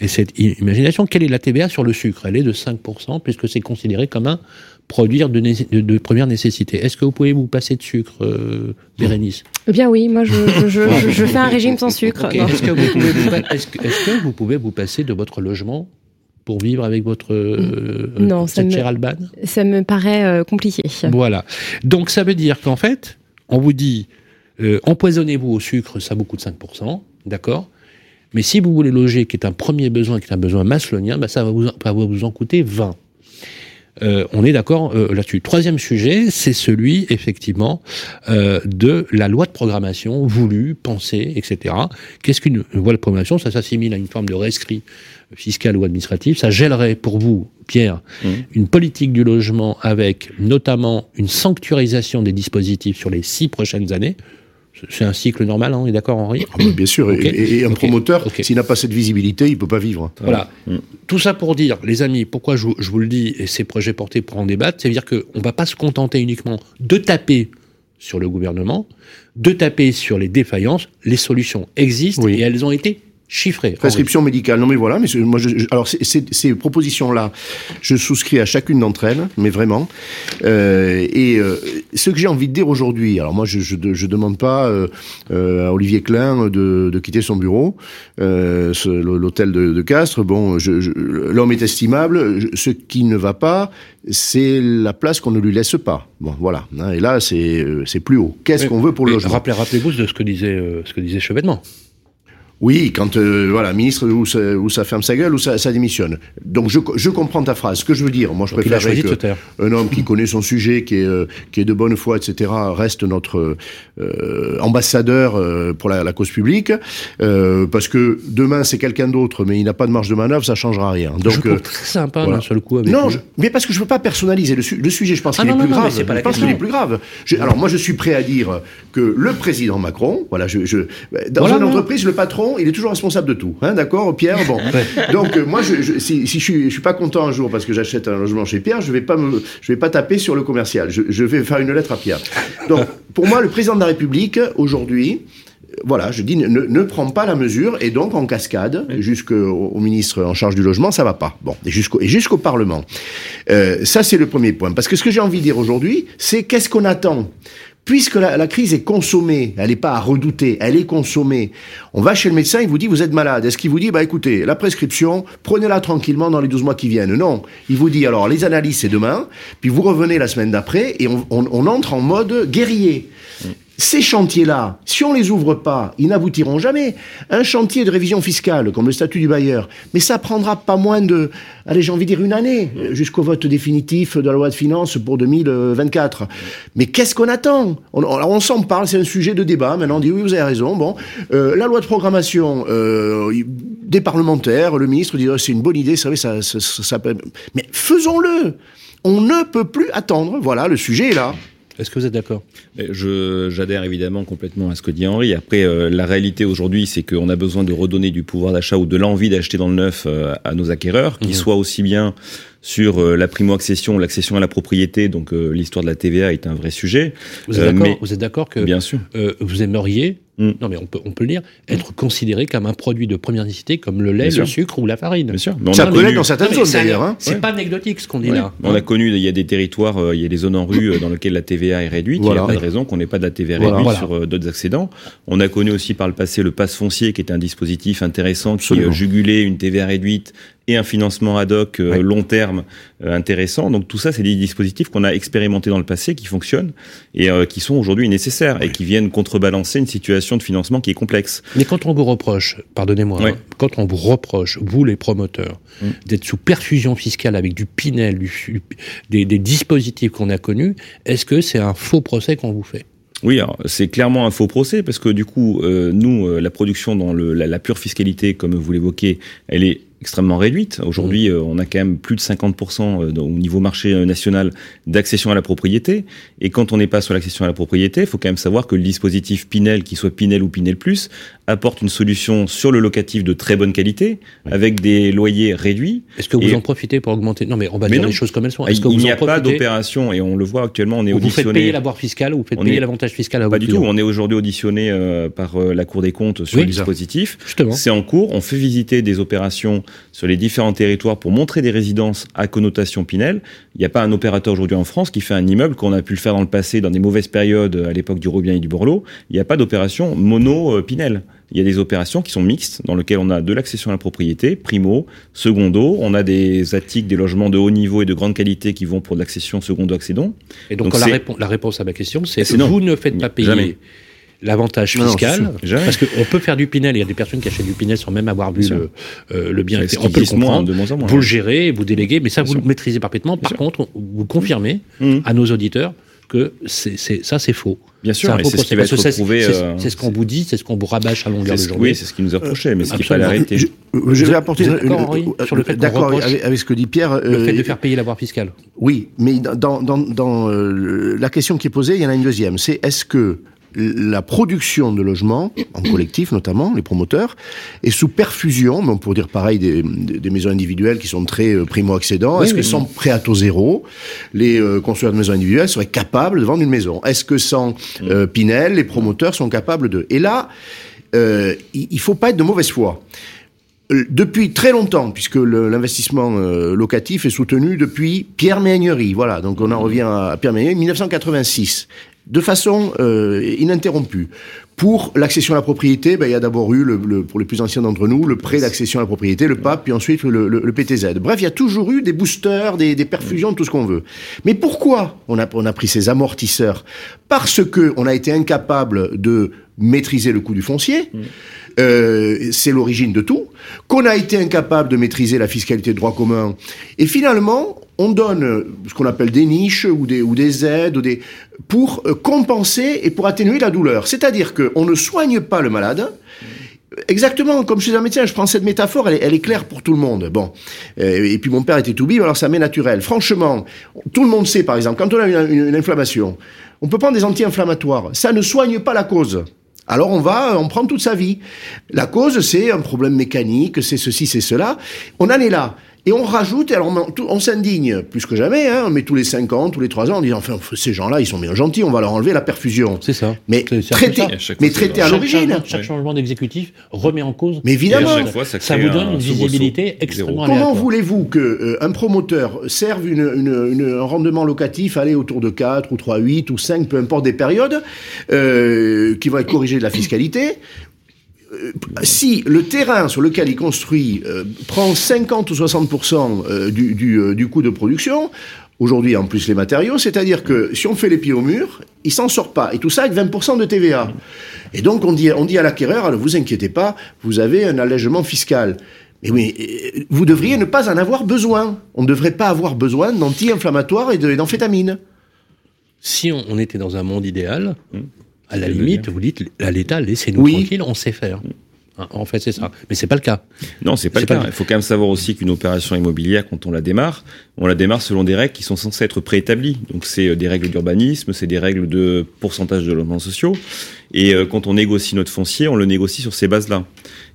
et cette imagination. Quelle est la TVA sur le sucre? Elle est de 5%, puisque c'est considéré comme un produit de, de, de première nécessité. Est-ce que vous pouvez vous passer de sucre, euh, Bérénice? Eh bien oui, moi je, je, je, je, fais un régime sans sucre. Okay. Est-ce que, vous pouvez vous, est-ce que, est que vous pouvez vous passer de votre logement pour vivre avec votre euh, non, ça me, Alban Ça me paraît euh, compliqué. Voilà. Donc ça veut dire qu'en fait, on vous dit euh, empoisonnez-vous au sucre, ça vous coûte 5%, d'accord? Mais si vous voulez loger, qui est un premier besoin, qui est un besoin maslonien, bah ça va vous, va vous en coûter 20. Euh, on est d'accord euh, là-dessus. Troisième sujet, c'est celui effectivement euh, de la loi de programmation voulue, pensée, etc. Qu'est-ce qu'une loi de programmation? Ça s'assimile à une forme de rescrit fiscal ou administratif. Ça gèlerait pour vous, Pierre, mmh. une politique du logement avec notamment une sanctuarisation des dispositifs sur les six prochaines années. C'est un cycle normal, hein, on est d'accord, Henri ah, Bien sûr. Okay. Et, et, un okay. promoteur, okay. s'il n'a pas cette visibilité, il ne peut pas vivre. Voilà. Mmh. Tout ça pour dire, les amis, pourquoi je, je vous le dis, et ces projets portés pour en débattre, c'est-à-dire qu'on ne va pas se contenter uniquement de taper sur le gouvernement, de taper sur les défaillances. Les solutions existent oui. et elles ont été chiffré. Prescription médicale. Non mais voilà, mais moi, je, alors ces propositions-là, je souscris à chacune d'entre elles, mais vraiment. Euh, et euh, ce que j'ai envie de dire aujourd'hui, alors moi, je, je, je demande pas euh, euh, à Olivier Klein de, de quitter son bureau, euh, l'hôtel de, de, Castres. Bon, l'homme est estimable. ce qui ne va pas, c'est la place qu'on ne lui laisse pas. Bon, voilà. Hein, et là, c'est c'est plus haut. Qu'est-ce qu'on veut pour le logement? Rappelez-vous de ce que disait ce que disait Chevènement. Oui, quand euh, voilà, ministre ou ça, ou ça, ferme sa gueule ou ça, ça démissionne. Donc je, je, comprends ta phrase. Ce que je veux dire, moi je préfère un homme qui connaît son sujet, qui est euh, qui est de bonne foi, etc. reste notre euh, ambassadeur euh, pour la, la, cause publique, parce que demain c'est quelqu'un d'autre, mais il n'a pas de marge de manœuvre, ça changera rien. Donc je très sympa voilà. sur le coup. Avec non, mais parce que je veux pas personnaliser le, le sujet. Je pense ah qu'il est, plus grave. je pense qu'il est plus grave. alors moi je suis prêt à dire que le président Macron, voilà, je, je dans une entreprise le patron il est toujours responsable de tout. Hein, D'accord, Pierre Bon. Donc, euh, moi, je, si, si je, suis, je suis pas content un jour parce que j'achète un logement chez Pierre, je vais pas me, je vais pas taper sur le commercial. Je, je vais faire une lettre à Pierre. Donc, pour moi, le président de la République, aujourd'hui, voilà, je dis, ne, ne prend pas la mesure et donc en cascade jusqu'au au ministre en charge du logement, ça va pas. Bon, et jusqu'au et jusqu'au Parlement. Euh, ça, c'est le premier point. Parce que ce que j'ai envie de dire aujourd'hui, c'est qu'est-ce qu'on attend? Puisque la, crise est consommée, elle n'est pas à redouter, elle est consommée. On va chez le médecin, il vous dit vous êtes malade. Est-ce qu'il vous dit bah écoutez, la prescription, prenez-la tranquillement dans les 12 mois qui viennent? Non, il vous dit alors les analyses c'est demain, puis vous revenez la semaine d'après et on, on, entre en mode guerrier. Ces chantiers-là, si on les ouvre pas, ils n'aboutiront jamais. Un chantier de révision fiscale, comme le statut du bailleur, mais ça prendra pas moins de, allez, j'ai envie de dire une année, jusqu'au vote définitif de la loi de finances pour 2024. Mais qu'est-ce qu'on attend? On, on, s'en parle, c'est un sujet de débat. Maintenant, on dit oui, vous avez raison. Bon, euh, la loi de programmation, euh, des parlementaires, le ministre dit oh, c'est une bonne idée, ça, ça, ça, ça mais faisons-le. On ne peut plus attendre. Voilà, le sujet est là. Est-ce que vous êtes d'accord? J'adhère évidemment complètement à ce que dit Henri. Après, euh, la réalité aujourd'hui, c'est qu'on a besoin de redonner du pouvoir d'achat ou de l'envie d'acheter dans le neuf euh, à nos acquéreurs, qui mhm. soient aussi bien sur euh, la primo-accession, l'accession à la propriété. Donc l'histoire de la TVA est un vrai sujet. Vous êtes d'accord que bien sûr. vous aimeriez Mm. Non, mais on peut, on peut le dire, être considéré comme un produit de première nécessité, comme le lait, le sucre ou la farine. Bien sûr. ça peut l'être dans certaines zones d'ailleurs. Hein. C'est pas anecdotique ce qu'on dit là. On a connu, il y a des territoires, euh, il y a des zones en rue euh, dans lesquelles la TVA est réduite. Il n'y a pas de raison qu'on n'ait pas de la TVA réduite sur euh, d'autres accédants. On a connu aussi par le passé le passe foncier, qui est un dispositif intéressant qui jugulait une TVA réduite et un financement ad hoc euh, long terme euh, intéressant. Donc tout ça, c'est des dispositifs qu'on a expérimentés dans le passé, qui fonctionnent et euh, qui sont aujourd'hui nécessaires et qui viennent contrebalancer une situation de financement qui est complexe. Mais quand on vous reproche, pardonnez-moi, hein, quand on vous reproche, vous les promoteurs, mm. d'être sous perfusion fiscale avec du Pinel, du, des, des dispositifs qu'on a connus, est-ce que c'est un faux procès qu'on vous fait? Oui, c'est clairement un faux procès parce que du coup, nous, la production dans le, la, la, pure fiscalité, comme vous l'évoquez, elle est extrêmement réduite. Aujourd'hui, mmh. euh, on a quand même plus de 50% euh, au niveau marché euh, national d'accession à la propriété. Et quand on n'est pas sur l'accession à la propriété, il faut quand même savoir que le dispositif Pinel, qu'il soit Pinel ou Pinel Plus, apporte une solution sur le locatif de très bonne qualité, avec des loyers réduits. Est-ce que vous en profitez pour augmenter? Non, mais on va dire les choses comme elles sont. Est-ce que il n'y a pas d'opération, et on le voit actuellement, on est auditionné... Vous faites payer l'avoir fiscal ou vous faites payer l'avantage fiscal à Pas du tout, on est aujourd'hui auditionné par la Cour des comptes sur le dispositif. C'est en cours, on fait visiter des opérations sur les différents territoires pour montrer des résidences à connotation Pinel. Il n'y a pas un opérateur aujourd'hui en France qui fait un immeuble qu'on a pu le faire dans le passé dans des mauvaises périodes à l'époque du Robien et du Borloo. Il n'y a pas d'opération mono Pinel. Il y a des opérations qui sont mixtes, dans lesquelles on a de l'accession à la propriété, primo, secondo. On a des attiques, des logements de haut niveau et de grande qualité qui vont pour l'accession secondo-accédant. Et donc, la, la, réponse à ma question, c'est que vous ne faites pas payer l'avantage fiscal, parce qu'on peut faire du Pinel, il y a des personnes qui achètent du Pinel sans même avoir vu le, euh, le, bien. On peut le comprendre. vous le gérez, vous déléguez, mais ça vous le maîtrisez parfaitement. Par contre, vous confirmez mmh. à nos auditeurs que c'est, ça c'est faux. Bien sûr, c'est ce qui va être prouvé. Euh, c'est, ce qu'on vous dit, c'est ce qu'on vous rabâche à longueur de journée. Oui, c'est ce qui nous a approché, mais ce qui n'est pas la réalité. Je, vais apporter une, sur le fait d'accord avec, ce que dit Pierre. Le fait de euh, faire payer l'avoir fiscal. Oui, mais dans, dans, dans la question qui est posée, il y en a une deuxième. C'est est-ce que la production de logements, en collectif notamment, les promoteurs, est sous perfusion, mais on pourrait dire pareil des, des maisons individuelles qui sont très euh, primo-accédants. Est-ce que sans prêt à taux zéro, les euh, constructeurs de maisons individuelles seraient capables de vendre une maison? Est-ce que sans mm. euh, Pinel, les promoteurs sont capables de... Et là, il ne faut pas être de mauvaise foi. Depuis très longtemps, puisque l'investissement euh, locatif est soutenu depuis Pierre Méhaignerie, voilà, donc on en revient à Pierre Méhaignerie, 1986, de façon euh, ininterrompue. Pour l'accession à la propriété, ben, il y a d'abord eu, le, le- pour les plus anciens d'entre nous, le prêt d'accession à la propriété, le PAP, puis ensuite le, le- PTZ. Bref, il y a toujours eu des boosters, des, des perfusions, tout ce qu'on veut. Mais pourquoi on a, on a pris ces amortisseurs? Parce que on a été incapable de maîtriser le coût du foncier. Euh, c'est l'origine de tout, qu'on a été incapable de maîtriser la fiscalité de droit commun, et finalement, on donne euh, ce qu'on appelle des niches ou des, ou des aides ou des, pour euh, compenser et pour atténuer la douleur. C'est-à-dire qu'on ne soigne pas le malade, Exactement, comme chez un médecin, je prends cette métaphore, elle est, elle est claire pour tout le monde. Bon, et puis mon père était tout bib, alors ça m'est naturel. Franchement, tout le monde sait, par exemple, quand on a une inflammation, on peut prendre des anti-inflammatoires. Ça ne soigne pas la cause. Alors on va en prendre toute sa vie. La cause, c'est un problème mécanique, c'est ceci, c'est cela. On en est là. Et on rajoute, et alors on, on s'indigne plus que jamais, hein, mais tous les 5 ans, tous les 3 ans, on dit, enfin, ces gens-là, ils sont bien gentils, on va leur enlever la perfusion. C'est ça. Mais ça. À mais à l'origine. Chaque changement d'exécutif remet en cause. Mais évidemment. Fois, ça vous donne un une visibilité extrêmement. Comment voulez-vous que euh, un promoteur serve une, une- une- un rendement locatif aller autour de 4 ou 3, 8 ou 5, peu importe des périodes, euh, qui va être corrigé de la fiscalité si le terrain sur lequel il construit euh, prend 50 ou 60% euh, du, du, euh, du coût de production, aujourd'hui en plus les matériaux, c'est-à-dire que si on fait les pieds au mur, il s'en sort pas. Et tout ça avec 20% de TVA. Et donc on dit, on dit à l'acquéreur, ne vous inquiétez pas, vous avez un allègement fiscal. Mais oui, euh, vous devriez ne pas en avoir besoin. On ne devrait pas avoir besoin d'anti-inflammatoires et d'amphétamines. Si on, on était dans un monde idéal, à la limite, dire. vous dites à l'État, laissez-nous Oui. tranquille, on sait faire. Hein, En fait, c'est ça. Mais c'est pas le cas. Non, c'est pas C'est le pas cas. le- Il faut quand même savoir aussi qu'une opération immobilière, quand on la démarre, on la démarre selon des règles qui sont censées être préétablies. Donc c'est euh, des règles d'urbanisme, c'est des règles de pourcentage de logements sociaux. Et euh, quand on négocie notre foncier, on le négocie sur ces bases-là.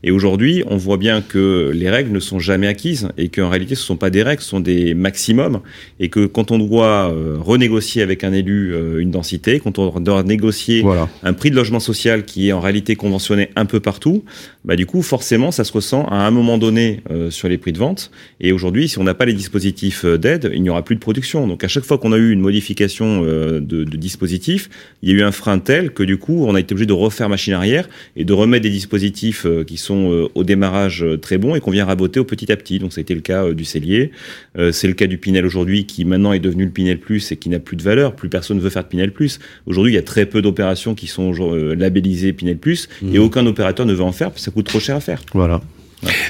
Et aujourd'hui, on voit bien que les règles ne sont jamais acquises et qu'en réalité, ce ne sont pas des règles, ce sont des maximums. Et que quand on doit euh, renégocier avec un élu euh, une densité, quand on doit négocier Voilà. un prix de logement social qui est en réalité conventionné un peu partout, bah du coup forcément ça se ressent à un moment donné euh, sur les prix de vente. Et aujourd'hui, si on n'a pas les dispositifs d'aide, il n'y aura plus de production. Donc à chaque fois qu'on a eu une modification de, de dispositif, il y a eu un frein tel que du coup on a été obligé de refaire machine arrière et de remettre des dispositifs qui sont euh, au démarrage euh, très bons et qu'on vient raboter au petit à petit. Donc ça a été le cas euh, du cellier, Euh, c'est le cas du Pinel aujourd'hui qui maintenant est devenu le Pinel Plus et qui n'a plus de valeur. Plus personne ne veut faire de Pinel Plus. Aujourd'hui, il y a très peu d'opérations qui sont euh, labellisées Pinel Plus et aucun opérateur ne veut en faire parce que ça coûte trop cher à faire. Voilà.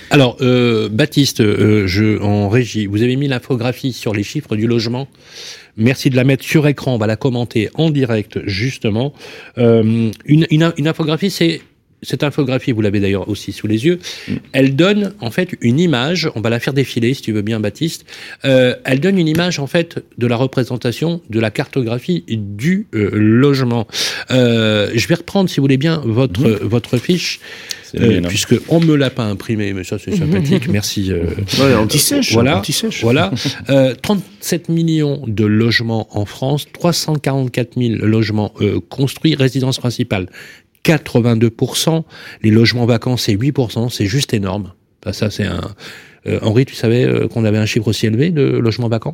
Alors, euh, Baptiste, euh, je, en régie, vous avez mis l'infographie sur les chiffres du logement. Merci de la mettre sur écran. On va la commenter en direct, justement. Euh, une, une, une infographie, c'est cette infographie, vous l'avez d'ailleurs aussi sous les yeux, elle donne en fait une image, on va la faire défiler si tu veux bien Baptiste, euh, elle donne une image en fait de la représentation de la cartographie du euh, logement. Euh, je vais reprendre si vous voulez bien votre, votre fiche, euh, hein. puisque on me l'a pas imprimé, mais ça c'est sympathique, merci. euh, Ouais, anti-sèche. voilà, Anti-sèche. voilà. Euh, 37 millions de logements en France, 344 000 logements euh, construits, résidence principale 82%, les logements vacants c'est 8%, c'est juste énorme. Ça c'est un. Euh, Henri, tu savais euh, qu'on avait un chiffre aussi élevé de logements vacants?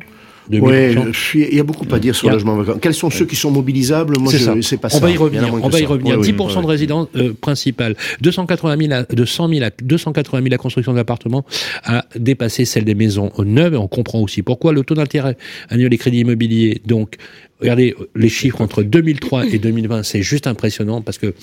Oui, 8%? il y a beaucoup à dire sur le logement vacant. Quels sont ceux qui sont mobilisables? Moi, je ça. sais pas on ça. va y revenir. On va y revenir. Oui, oui, 10% oui. de résidences euh, principales, 280 000 à, de 100 000 à 280 000 la construction d'appartements a dépassé celle des maisons neuves. Et on comprend aussi pourquoi le taux d'intérêt annuel des crédits immobiliers. Donc, regardez les chiffres entre 2003 et 2020, c'est juste impressionnant parce que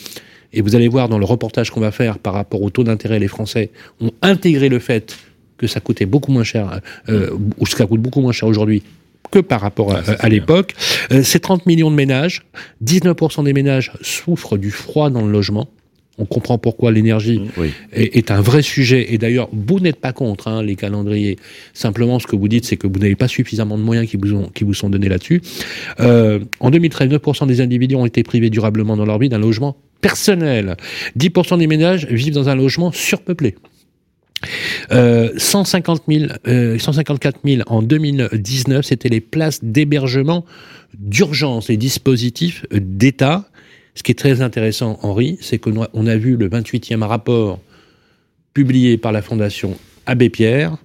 et vous allez voir dans le reportage qu'on va faire par rapport au taux d'intérêt, les Français ont intégré le fait que ça coûtait beaucoup moins cher, euh, ou ça coûte beaucoup moins cher aujourd'hui que par rapport à, à l'époque. Euh, c'est 30 millions de ménages. 19% des ménages souffrent du froid dans le logement. On comprend pourquoi l'énergie Oui. est, est un vrai sujet. Et d'ailleurs, vous n'êtes pas contre hein, les calendriers. Simplement, ce que vous dites, c'est que vous n'avez pas suffisamment de moyens qui vous, ont, qui vous sont donnés là-dessus. Euh, en 2013, 9% des individus ont été privés durablement dans leur vie d'un logement personnel. 10% des ménages vivent dans un logement surpeuplé. Euh, 150 000, euh, 154 000 en 2019, c'était les places d'hébergement d'urgence, les dispositifs d'État. Ce qui est très intéressant, Henri, c'est qu'on a, vu le 28e rapport publié par la Fondation Abbé Pierre,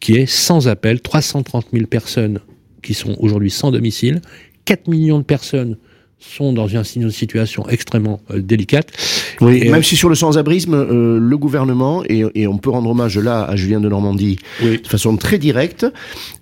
qui est sans appel, 330 000 personnes qui sont aujourd'hui sans domicile, 4 millions de personnes sont dans une situation extrêmement euh, délicate. Oui, Et, même euh, si sur le sans-abrisme, euh, le gouvernement, et, et on peut rendre hommage là à Julien de Normandie Oui. de façon très directe,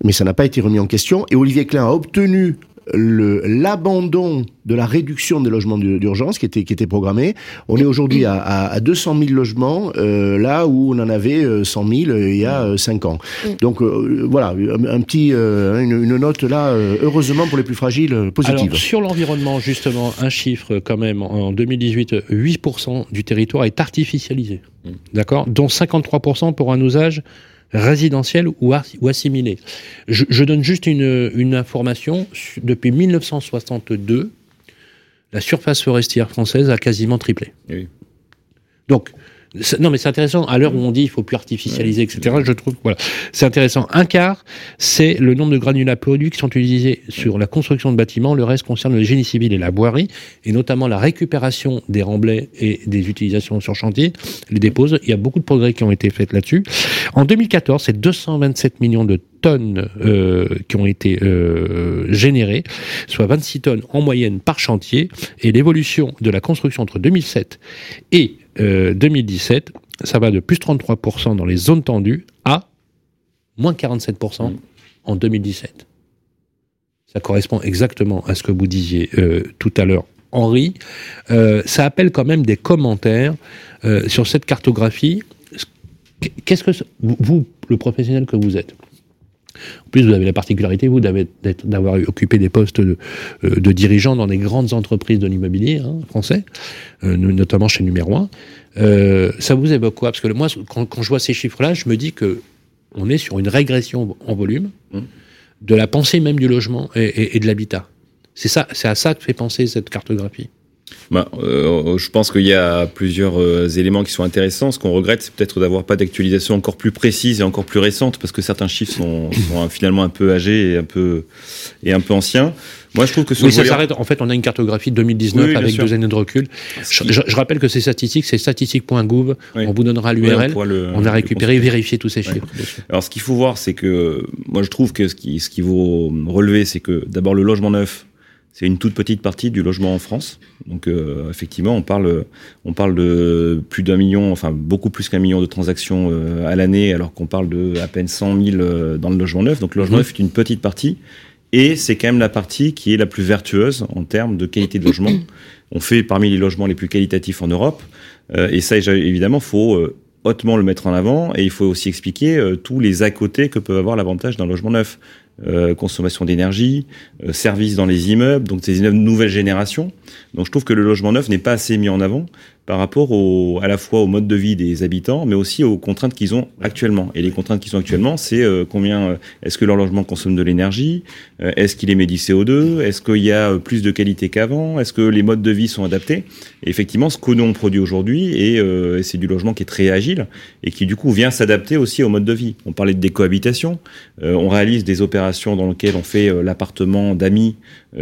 mais ça n'a pas été remis en question, et Olivier Klein a obtenu l'abandon de la réduction des logements d'ur- d'urgence qui était, qui était programmée. On est aujourd'hui à, à, à 200 000 logements, euh, là où on en avait euh, 100 000 euh, il y a 5 ans. Donc euh, voilà, un, un petit, euh, une, une note là, euh, heureusement pour les plus fragiles, euh, positive. Alors, sur l'environnement, justement, un chiffre quand même, en 2018, 8% du territoire est artificialisé. Mm. D'accord? Dont 53% pour un usage résidentiel ou, ou assimilé. Je, je donne juste une, une information. Depuis 1962, la surface forestière française a quasiment triplé. Oui. Donc, non, mais c'est intéressant. À l'heure où on dit il faut plus artificialiser, etc., je trouve que voilà, c'est intéressant. Un quart, c'est le nombre de granulats produits qui sont utilisés sur la construction de bâtiments. Le reste concerne le génie civil et la boirie, et notamment la récupération des remblais et des utilisations sur chantier, les déposes. Il y a beaucoup de progrès qui ont été faits là-dessus. En 2014, c'est 227 millions de tonnes euh, qui ont été euh, générées, soit 26 tonnes en moyenne par chantier, et l'évolution de la construction entre 2007 et euh, 2017, ça va de plus 33% dans les zones tendues à moins 47% en 2017. Ça correspond exactement à ce que vous disiez euh, tout à l'heure, Henri. Euh, ça appelle quand même des commentaires euh, sur cette cartographie. Qu'est-ce que vous, le professionnel que vous êtes? En plus, vous avez la particularité, vous, d'avoir occupé des postes de, euh, de dirigeants dans des grandes entreprises de l'immobilier hein, français, euh, no- notamment chez Numéro 1. Euh, ça vous évoque quoi? Parce que moi, quand, quand je vois ces chiffres-là, je me dis que on est sur une régression en volume Mmh. de la pensée même du logement et, et- et de l'habitat. C'est ça, c'est à ça que fait penser cette cartographie. Bah, euh, je pense qu'il y a plusieurs euh, éléments qui sont intéressants. Ce qu'on regrette, c'est peut-être d'avoir pas d'actualisation encore plus précise et encore plus récente, parce que certains chiffres sont, sont, finalement un peu âgés et un peu et un peu anciens. Moi, je trouve que Oui, ça s'arrête. En fait, on a une cartographie de 2019 Oui, oui, bien avec sûr. deux années de recul. Je, qui- je- je rappelle que ces statistiques, c'est statistique.gouv. Oui. On vous donnera l'URL. on et consulter. vérifier tous ces chiffres. Alors, ce qu'il faut voir, c'est que moi, je trouve que ce qui, ce qui vaut relever, c'est que d'abord le logement neuf, c'est une toute petite partie du logement en France. Donc, euh, effectivement, on parle, on parle de plus d'un million, enfin beaucoup plus qu'un million de transactions euh, à l'année, alors qu'on parle de à peine 100 000 euh, dans le logement neuf. Donc, le logement Mhm. neuf est une petite partie. Et c'est quand même la partie qui est la plus vertueuse en termes de qualité de logement. On fait parmi les logements les plus qualitatifs en Europe. Euh, et ça, évidemment, faut euh, hautement le mettre en avant. Et il faut aussi expliquer euh, tous les à côté que peut avoir l'avantage d'un logement neuf. Euh, consommation d'énergie, euh, services dans les immeubles, donc ces immeubles nouvelle génération. Donc je trouve que le logement neuf n'est pas assez mis en avant par rapport au, à la fois au mode de vie des habitants, mais aussi aux contraintes qu'ils ont actuellement. Et les contraintes qu'ils ont actuellement, c'est euh, combien euh, est-ce que leur logement consomme de l'énergie, euh, est-ce qu'il émet du CO2, est-ce qu'il y a plus de qualité qu'avant, est-ce que les modes de vie sont adaptés. Effectivement, ce que nous on produit aujourd'hui, et, c'est du logement qui est très agile et qui du coup vient s'adapter aussi au mode de vie. On parlait de décohabitation, euh, on réalise des opérations dans lesquelles on fait l'appartement d'amis,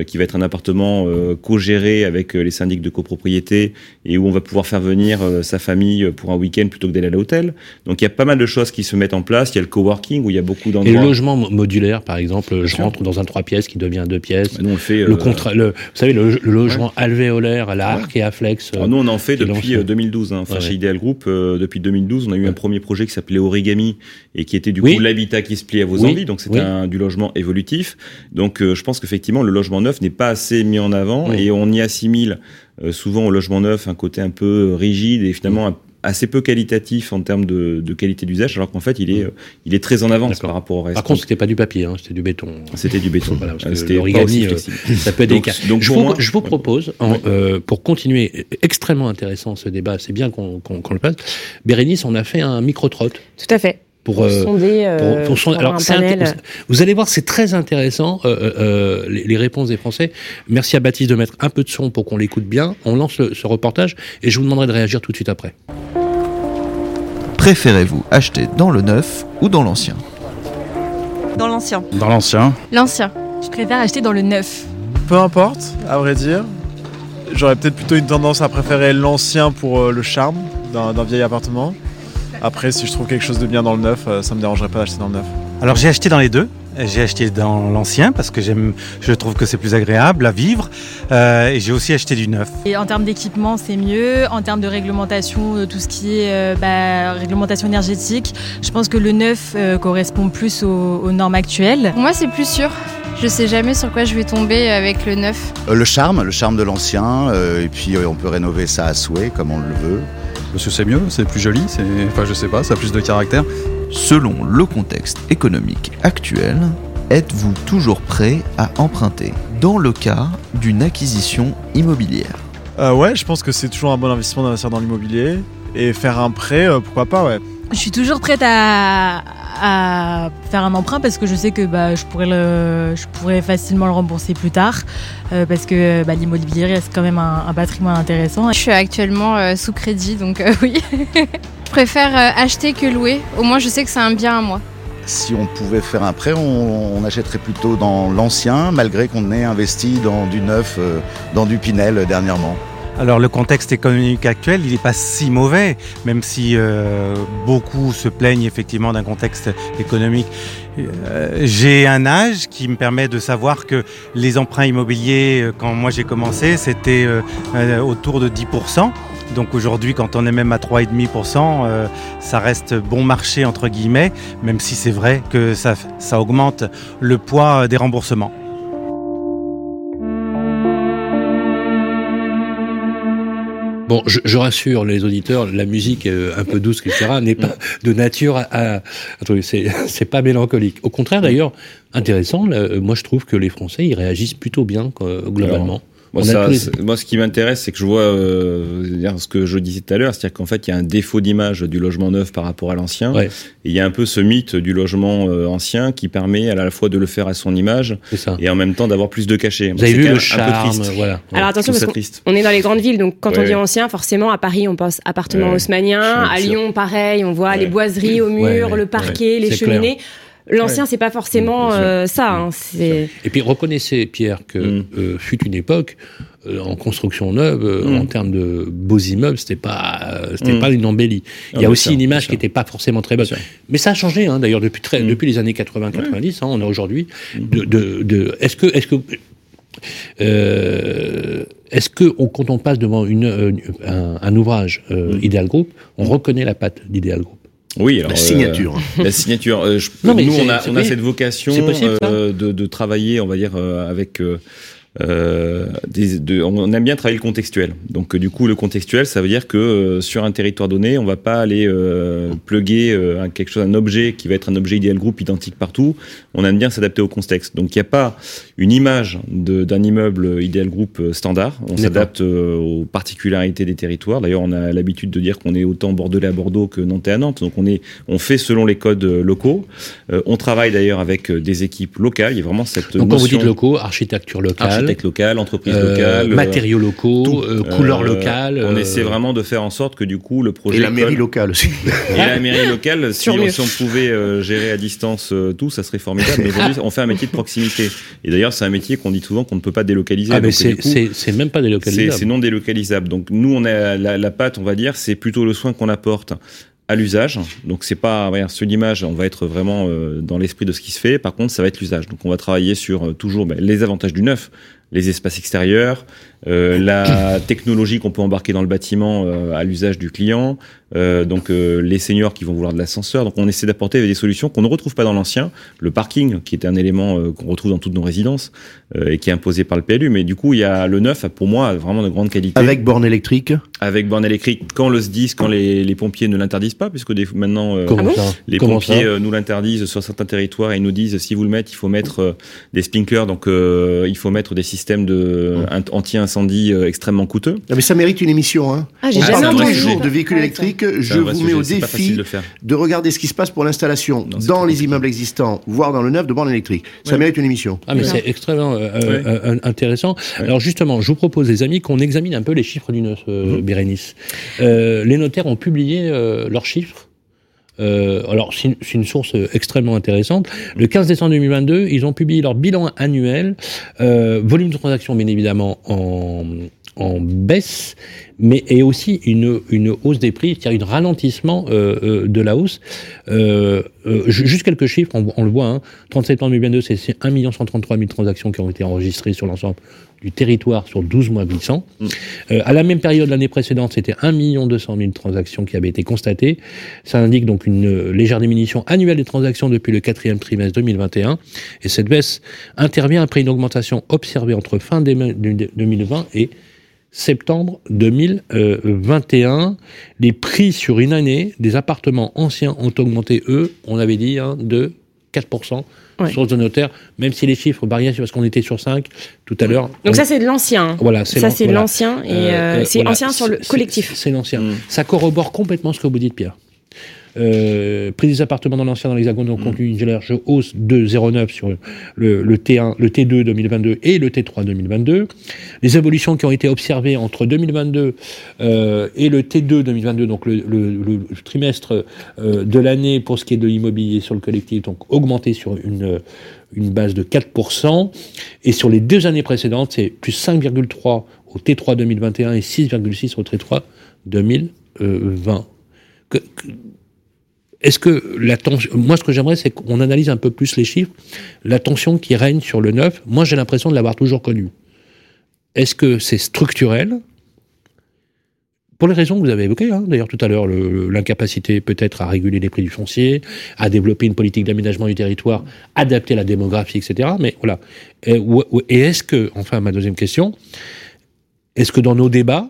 qui va être un appartement euh, co-géré avec euh, les syndics de copropriété et où on va pouvoir faire venir euh, sa famille euh, pour un week-end plutôt que d'aller à l'hôtel. Donc il y a pas mal de choses qui se mettent en place. Il y a le coworking où il y a beaucoup Et d'endroits. le logement mo- modulaire, par exemple, je rentre dans un trois pièces qui devient deux pièces. Nous on fait. Le euh, contra- le, vous savez, le, le logement alvéolaire à l'arc et à flex. euh, Alors nous, on en fait depuis lance, euh, 2012. Hein. Enfin, Ouais, chez ouais. Ideal Group, euh, depuis 2012, on a eu un premier projet qui s'appelait Origami et qui était du Oui. coup l'habitat qui se plie à vos Oui. envies. Donc c'était Oui. du logement évolutif. Donc euh, je pense qu'effectivement, le logement neuf n'est pas assez mis en avant Oui. et on y assimile euh, souvent au logement neuf un côté un peu rigide et finalement un- assez peu qualitatif en termes de, de qualité d'usage, alors qu'en fait, il est, euh, il est très en avance par rapport au reste. Par contre, c'était pas du papier, hein, c'était du béton. c'était du béton. Voilà, Euh, C'était l'origami, aussi euh. Ça peut être Donc- délicat. donc je, vous, moi- je vous propose, en, euh, pour continuer, extrêmement intéressant ce débat, c'est bien qu'on qu'on- qu'on le fasse. Bérénice, on a fait un micro-trot Tout à fait. Pour, Pour euh, sonder, euh, pour- pour son- pour alors, avoir un c'est panel. inté- vous allez voir, c'est très intéressant euh, les, les réponses des Français. Merci à Baptiste de mettre un peu de son pour qu'on l'écoute bien. On lance le- ce reportage et je vous demanderai de réagir tout de suite après. Préférez-vous acheter dans le neuf ou dans l'ancien? Dans l'ancien. Dans l'ancien L'ancien. Je préfère acheter dans le neuf. Peu importe, à vrai dire. J'aurais peut-être plutôt une tendance à préférer l'ancien pour le charme d'un vieil appartement. Après, si je trouve quelque chose de bien dans le neuf, euh, ça me dérangerait pas d'acheter dans le neuf. Alors j'ai acheté dans les deux. J'ai acheté dans l'ancien parce que j'aime, je trouve que c'est plus agréable à vivre. Euh, et j'ai aussi acheté du neuf. Et en termes d'équipement, c'est mieux. En termes de réglementation, euh, tout ce qui est euh, bah, réglementation énergétique, je pense que le neuf euh, correspond plus aux, aux normes actuelles. Pour moi, c'est plus sûr. Je sais jamais sur quoi je vais tomber avec le neuf. Euh, Le charme, le charme de l'ancien, euh, et puis euh, on peut rénover ça à souhait comme on le veut. Parce que c'est mieux, c'est plus joli, c'est, enfin je sais pas, ça a plus de caractère. Selon le contexte économique actuel, êtes-vous toujours prêt à emprunter dans le cas d'une acquisition immobilière? Euh, ouais, je pense que c'est toujours un bon investissement d'investir dans l'immobilier. Et faire un prêt, euh, pourquoi pas, ouais. Je suis toujours prête à, à faire un emprunt parce que je sais que bah, je, pourrais le, je pourrais facilement le rembourser plus tard euh, parce que bah, l'immobilier reste quand même un, un patrimoine intéressant. Je suis actuellement euh, sous crédit, donc euh, oui. je préfère euh, acheter que louer. Au moins, je sais que c'est un bien à moi. Si on pouvait faire un prêt, on, on achèterait plutôt dans l'ancien, malgré qu'on ait investi dans du neuf, euh, dans du Pinel dernièrement. Alors le contexte économique actuel, il n'est pas si mauvais, même si euh, beaucoup se plaignent effectivement d'un contexte économique. Euh, j'ai un âge qui me permet de savoir que les emprunts immobiliers, euh, quand moi j'ai commencé, c'était euh, euh, autour de 10%. Donc aujourd'hui, quand on est même à 3,5%, euh, ça reste bon marché entre guillemets, même si c'est vrai que ça, ça augmente le poids des remboursements. Bon, je, je rassure les auditeurs, la musique euh, un peu douce, etc., n'est pas de nature à, c'est pas mélancolique. Au contraire, d'ailleurs, intéressant. là, euh, moi, je trouve que les Français, ils réagissent plutôt bien globalement. Moi, ça- les- ce qui m'intéresse, c'est que je vois euh, ce que je disais tout à l'heure, c'est-à-dire qu'en fait, il y a un défaut d'image du logement neuf par rapport à l'ancien. Ouais. Et il y a un peu ce mythe du logement euh, ancien qui permet à la fois de le faire à son image C'est ça. et en même temps d'avoir plus de cachet. Vous avez C'est vu le même un charme, peu triste. voilà. Alors attention, parce qu'on triste. on est dans les grandes villes, donc quand on Ouais. dit ancien, forcément à Paris on pense appartement Ouais. haussmannien, à. Lyon pareil, on voit Ouais. les boiseries au mur, Ouais, ouais, le parquet, les clair. L'ancien, c'est pas forcément euh, ça. hein, c'est Et puis reconnaissez, Pierre, que Mm. euh, fut une époque euh, en construction neuve, euh, Mm. en termes de beaux immeubles, c'était pas, c'était Mm. pas une embellie. Il y a aussi une image qui n'était pas forcément très bonne. Mais ça a changé, hein, d'ailleurs, depuis très, depuis les années 80-90. hein, on a aujourd'hui de, de, de- est-ce que, est-ce que, euh, est-ce que on- quand on passe devant une, euh, un, un ouvrage euh. Ideal Group, on reconnaît la patte d'Ideal Group? Oui, alors La euh, signature. la signature. euh, je- Non, mais nous, on a, on cette vocation possible, euh, de, de travailler, on va dire, euh, avec. Euh, des, de- on aime bien travailler le contextuel. Donc euh, du coup, le contextuel, ça veut dire que euh, sur un territoire donné, on va pas aller euh, plugger euh, un- quelque chose, un objet qui va être un objet idéal groupe identique partout. On aime bien s'adapter au contexte. Donc il n'y a pas une image d'un immeuble idéal groupe standard. On s'adapte aux particularités des territoires. D'ailleurs, on a l'habitude de dire qu'on est autant bordelais à Bordeaux que nantais à Nantes. Donc on est, on fait selon les codes locaux. Euh, on travaille d'ailleurs avec des équipes locales. Il y a vraiment cette Donc quand vous notion dites locaux, architecture locale, local, entreprise euh, locale, euh, matériaux locaux, euh, couleurs Euh, locales. On euh, essaie vraiment de faire en sorte que du coup le projet Et la mairie colle. locale aussi. Et la mairie locale, si on, mieux. si on pouvait euh, gérer à distance euh, tout, ça serait formidable. Mais aujourd'hui, on fait un métier de proximité. Et d'ailleurs, c'est un métier qu'on dit souvent qu'on ne peut pas délocaliser. Ah, mais c'est même pas délocalisable. c'est non délocalisable. Donc nous, on a la, la patte, on va dire, c'est plutôt le soin qu'on apporte à l'usage. Donc c'est pas voilà, sur l'image, on va être vraiment euh, dans l'esprit de ce qui se fait. Par contre, ça va être l'usage. Donc on va travailler sur euh, toujours ben, les avantages du neuf, les espaces extérieurs, euh, la technologie qu'on peut embarquer dans le bâtiment euh, à l'usage du client, euh, donc les seniors qui vont vouloir de l'ascenseur. Donc on essaie d'apporter des solutions qu'on ne retrouve pas dans l'ancien. Le parking, qui est un élément qu'on retrouve dans toutes nos résidences et qui est imposé par le PLU. Mais du coup, il y a le neuf, pour moi, vraiment de grande qualité. Avec borne électrique. Avec borne électrique, quand le SDIS, quand les, les pompiers ne l'interdisent pas, puisque des, maintenant les Comment pompiers nous l'interdisent sur certains territoires et nous disent si vous le mettez, il faut mettre des sprinklers, donc il faut mettre des systèmes de int- anti-incendie euh, extrêmement coûteux. Non, mais ça mérite une émission. Hein. Ah, On Ah, parle tous les jours de véhicules électriques. Je vous sujet, mets au défi de regarder ce qui se passe pour l'installation dans les immeubles existants, voire dans le neuf de bornes électriques. Ça Ouais. mérite une émission. Ah mais c'est extrêmement euh, Ouais. euh, intéressant. Ouais. Alors justement, je vous propose les amis qu'on examine un peu les chiffres du neuf, euh, Bérénice. Euh, les notaires ont publié euh, leurs chiffres. Euh, alors c'est une, source euh, extrêmement intéressante. Le 15 décembre 2022, ils ont publié leur bilan annuel, euh, volume de transactions bien évidemment en en baisse, mais et aussi une, une hausse des prix, c'est-à-dire un ralentissement euh, euh, de la hausse. Euh, euh, ju- juste quelques chiffres, on, on le voit, hein, 30 septembre 2022, c'est- c'est 1 133 000 transactions qui ont été enregistrées sur l'ensemble du territoire sur 12 mois glissants. Euh, à la même période l'année précédente, c'était 1 200 000 transactions qui avaient été constatées. Ça indique donc une euh, légère diminution annuelle des transactions depuis le quatrième trimestre 2021. Et cette baisse intervient après une augmentation observée entre fin déme- de- 2020 et septembre 2021. Les prix sur une année des appartements anciens ont augmenté, eux, on avait dit, hein, de 4%. Ouais. Source de notaire, même si les chiffres variaient, c'est parce qu'on était sur 5 tout à l'heure. Donc On- ça, c'est de l'ancien. voilà, c'est Ça, c'est voilà. l'ancien et Euh, euh, c'est voilà. ancien sur le collectif. C'est l'ancien. Ça corrobore complètement ce que vous dites, Pierre. Euh, prix des appartements dans l'ancien dans l'Hexagone ont connu une large hausse de 0,9 sur le, le T1, le T2 2022 et le T3 2022. Les évolutions qui ont été observées entre 2022 euh, et le T2 2022, donc le, le- le trimestre euh, de l'année pour ce qui est de l'immobilier sur le collectif, donc augmenté sur une, une base de 4%. Et sur les deux années précédentes, c'est plus 5,3 au T3 2021 et 6,6 au T3 2020. Que- que- Est-ce que la tension, moi ce que j'aimerais c'est qu'on analyse un peu plus les chiffres, la tension qui règne sur le neuf, moi j'ai l'impression de l'avoir toujours connue. Est-ce que c'est structurel? Pour les raisons que vous avez évoquées, hein, d'ailleurs tout à l'heure, l'incapacité peut-être à réguler les prix du foncier, à développer une politique d'aménagement du territoire, adapter la démographie, etc. Mais voilà. Et est-ce que, enfin ma deuxième question, est-ce que dans nos débats,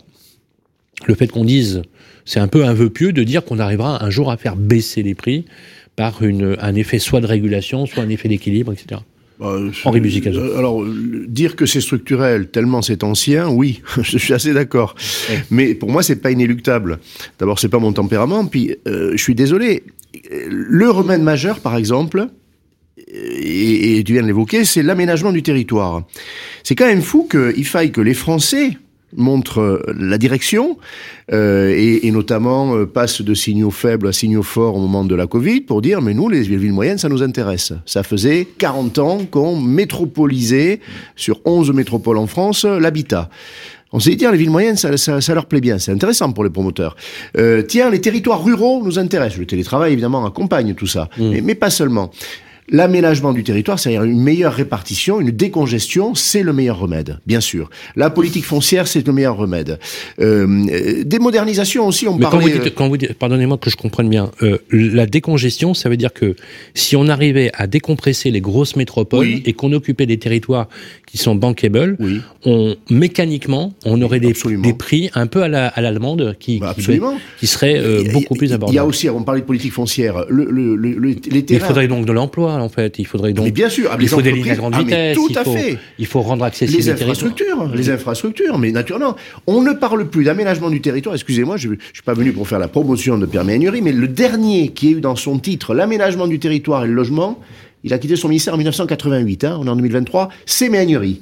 le fait qu'on dise, c'est un peu un vœu pieux de dire qu'on arrivera un jour à faire baisser les prix par une, un effet soit de régulation, soit un effet d'équilibre, etc. Henri Musicazo. Euh, Alors, dire que c'est structurel tellement c'est ancien, oui, je suis assez d'accord. Mais pour moi, c'est pas inéluctable. D'abord, c'est pas mon tempérament. Puis, euh, je suis désolé. Le remède majeur, par exemple, et, et tu viens de l'évoquer, c'est l'aménagement du territoire. C'est quand même fou qu'il faille que les Français montrent euh, la direction euh, et, et notamment euh, passent de signaux faibles à signaux forts au moment de la Covid pour dire mais nous les villes moyennes ça nous intéresse. Ça faisait 40 ans qu'on métropolisait sur 11 métropoles en France euh, l'habitat. On s'est dit, tiens, les villes moyennes, ça, ça, ça leur plaît bien, c'est intéressant pour les promoteurs. Euh, tiens, les territoires ruraux nous intéressent. Le télétravail, évidemment, accompagne tout ça, mais, mais pas seulement. L'aménagement du territoire, c'est-à-dire une meilleure répartition, une décongestion, c'est le meilleur remède, bien sûr. La politique foncière, c'est le meilleur remède. Euh, euh, des modernisations aussi, on Mais quand parlait... vous dites, quand vous dites- pardonnez-moi que je comprenne bien, euh, la décongestion, ça veut dire que si on arrivait à décompresser les grosses métropoles et qu'on occupait des territoires qui sont bankable, on mécaniquement, on aurait des, des prix un peu à la à l'allemande qui, qui, absolument. qui seraient euh, beaucoup plus Il y a abordables. aussi, on parlait de politique foncière, le, le, le- le- les Il terrains... faudrait donc de l'emploi, en fait. Il faudrait donc. Mais bien sûr, ah, il faut des lignes à grande ah, mais vitesse. tout il à faut, fait. Il faut rendre accessible les infrastructures, les infrastructures, mais naturellement, on ne parle plus d'aménagement du territoire. Excusez-moi, je ne suis pas venu pour faire la promotion de Pierre mais le dernier qui a eu dans son titre l'aménagement du territoire et le logement, il a quitté son ministère en 1988, hein, on est en 2023, c'est Méhaignerie.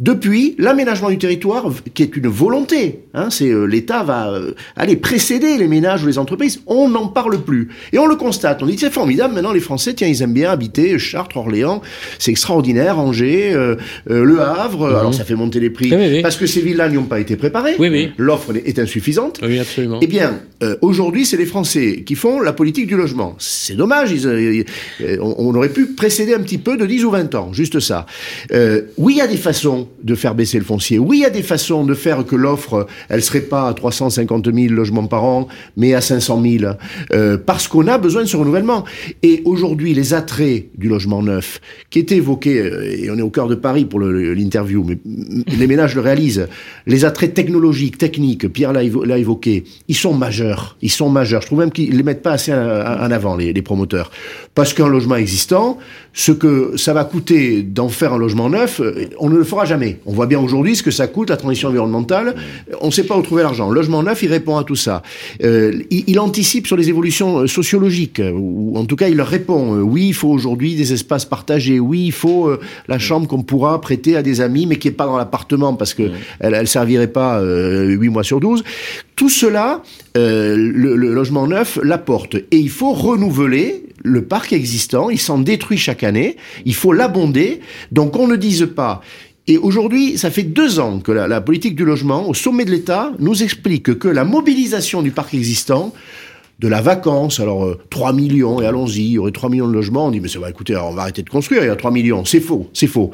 Depuis, l'aménagement du territoire, qui est une volonté, hein, c'est euh, l'État va euh, aller précéder les ménages ou les entreprises, on n'en parle plus. Et on le constate, on dit c'est formidable, maintenant les Français, tiens, ils aiment bien habiter Chartres, Orléans, c'est extraordinaire, Angers, euh, Le Havre, Mhm. alors ça fait monter les prix, Oui, oui, oui. parce que ces villes-là n'y ont pas été préparées, Oui, l'offre est insuffisante. Oui, absolument. Eh bien, aujourd'hui, c'est les Français qui font la politique du logement. C'est dommage, ils, on, on aurait pu précéder un petit peu de 10 ou 20 ans, juste ça. Euh, oui, il y a des façons de faire baisser le foncier. Oui, il y a des façons de faire que l'offre, elle serait pas à 350 000 logements par an, mais à 500 000, euh, parce qu'on a besoin de ce renouvellement. Et aujourd'hui, les attraits du logement neuf, qui étaient évoqués, euh, et on est au cœur de Paris pour l'interview, mais les ménages le réalisent, les attraits technologiques, techniques, Pierre l'a évo- l'a évoqué, ils sont majeurs. Ils sont majeurs. Je trouve même qu'ils les mettent pas assez en avant, les promoteurs. Parce qu'un logement existant, ce que ça va coûter d'en faire un logement neuf, on ne le fera jamais. On voit bien aujourd'hui ce que ça coûte, la transition environnementale. On ne sait pas où trouver l'argent. Le logement neuf, il répond à tout ça. Euh, il, il anticipe sur les évolutions euh, sociologiques, euh, ou en tout cas, il leur répond. Oui, il faut aujourd'hui des espaces partagés. Oui, il faut euh, la chambre qu'on pourra prêter à des amis, mais qui n'est pas dans l'appartement parce que elle, elle servirait pas euh, 8 mois sur 12. Tout cela, le, le logement neuf l'apporte. Et il faut renouveler le parc existant. Il s'en détruit chaque année. Il faut l'abonder. Donc on ne dise pas Et aujourd'hui, ça fait deux ans que la, la politique du logement, au sommet de l'État, nous explique que la mobilisation du parc existant, de la vacance, alors euh, 3 millions, et allons-y, il y aurait 3 millions de logements, on dit, mais ça va, écoutez, alors, on va arrêter de construire, il y a 3 millions, c'est faux, c'est faux.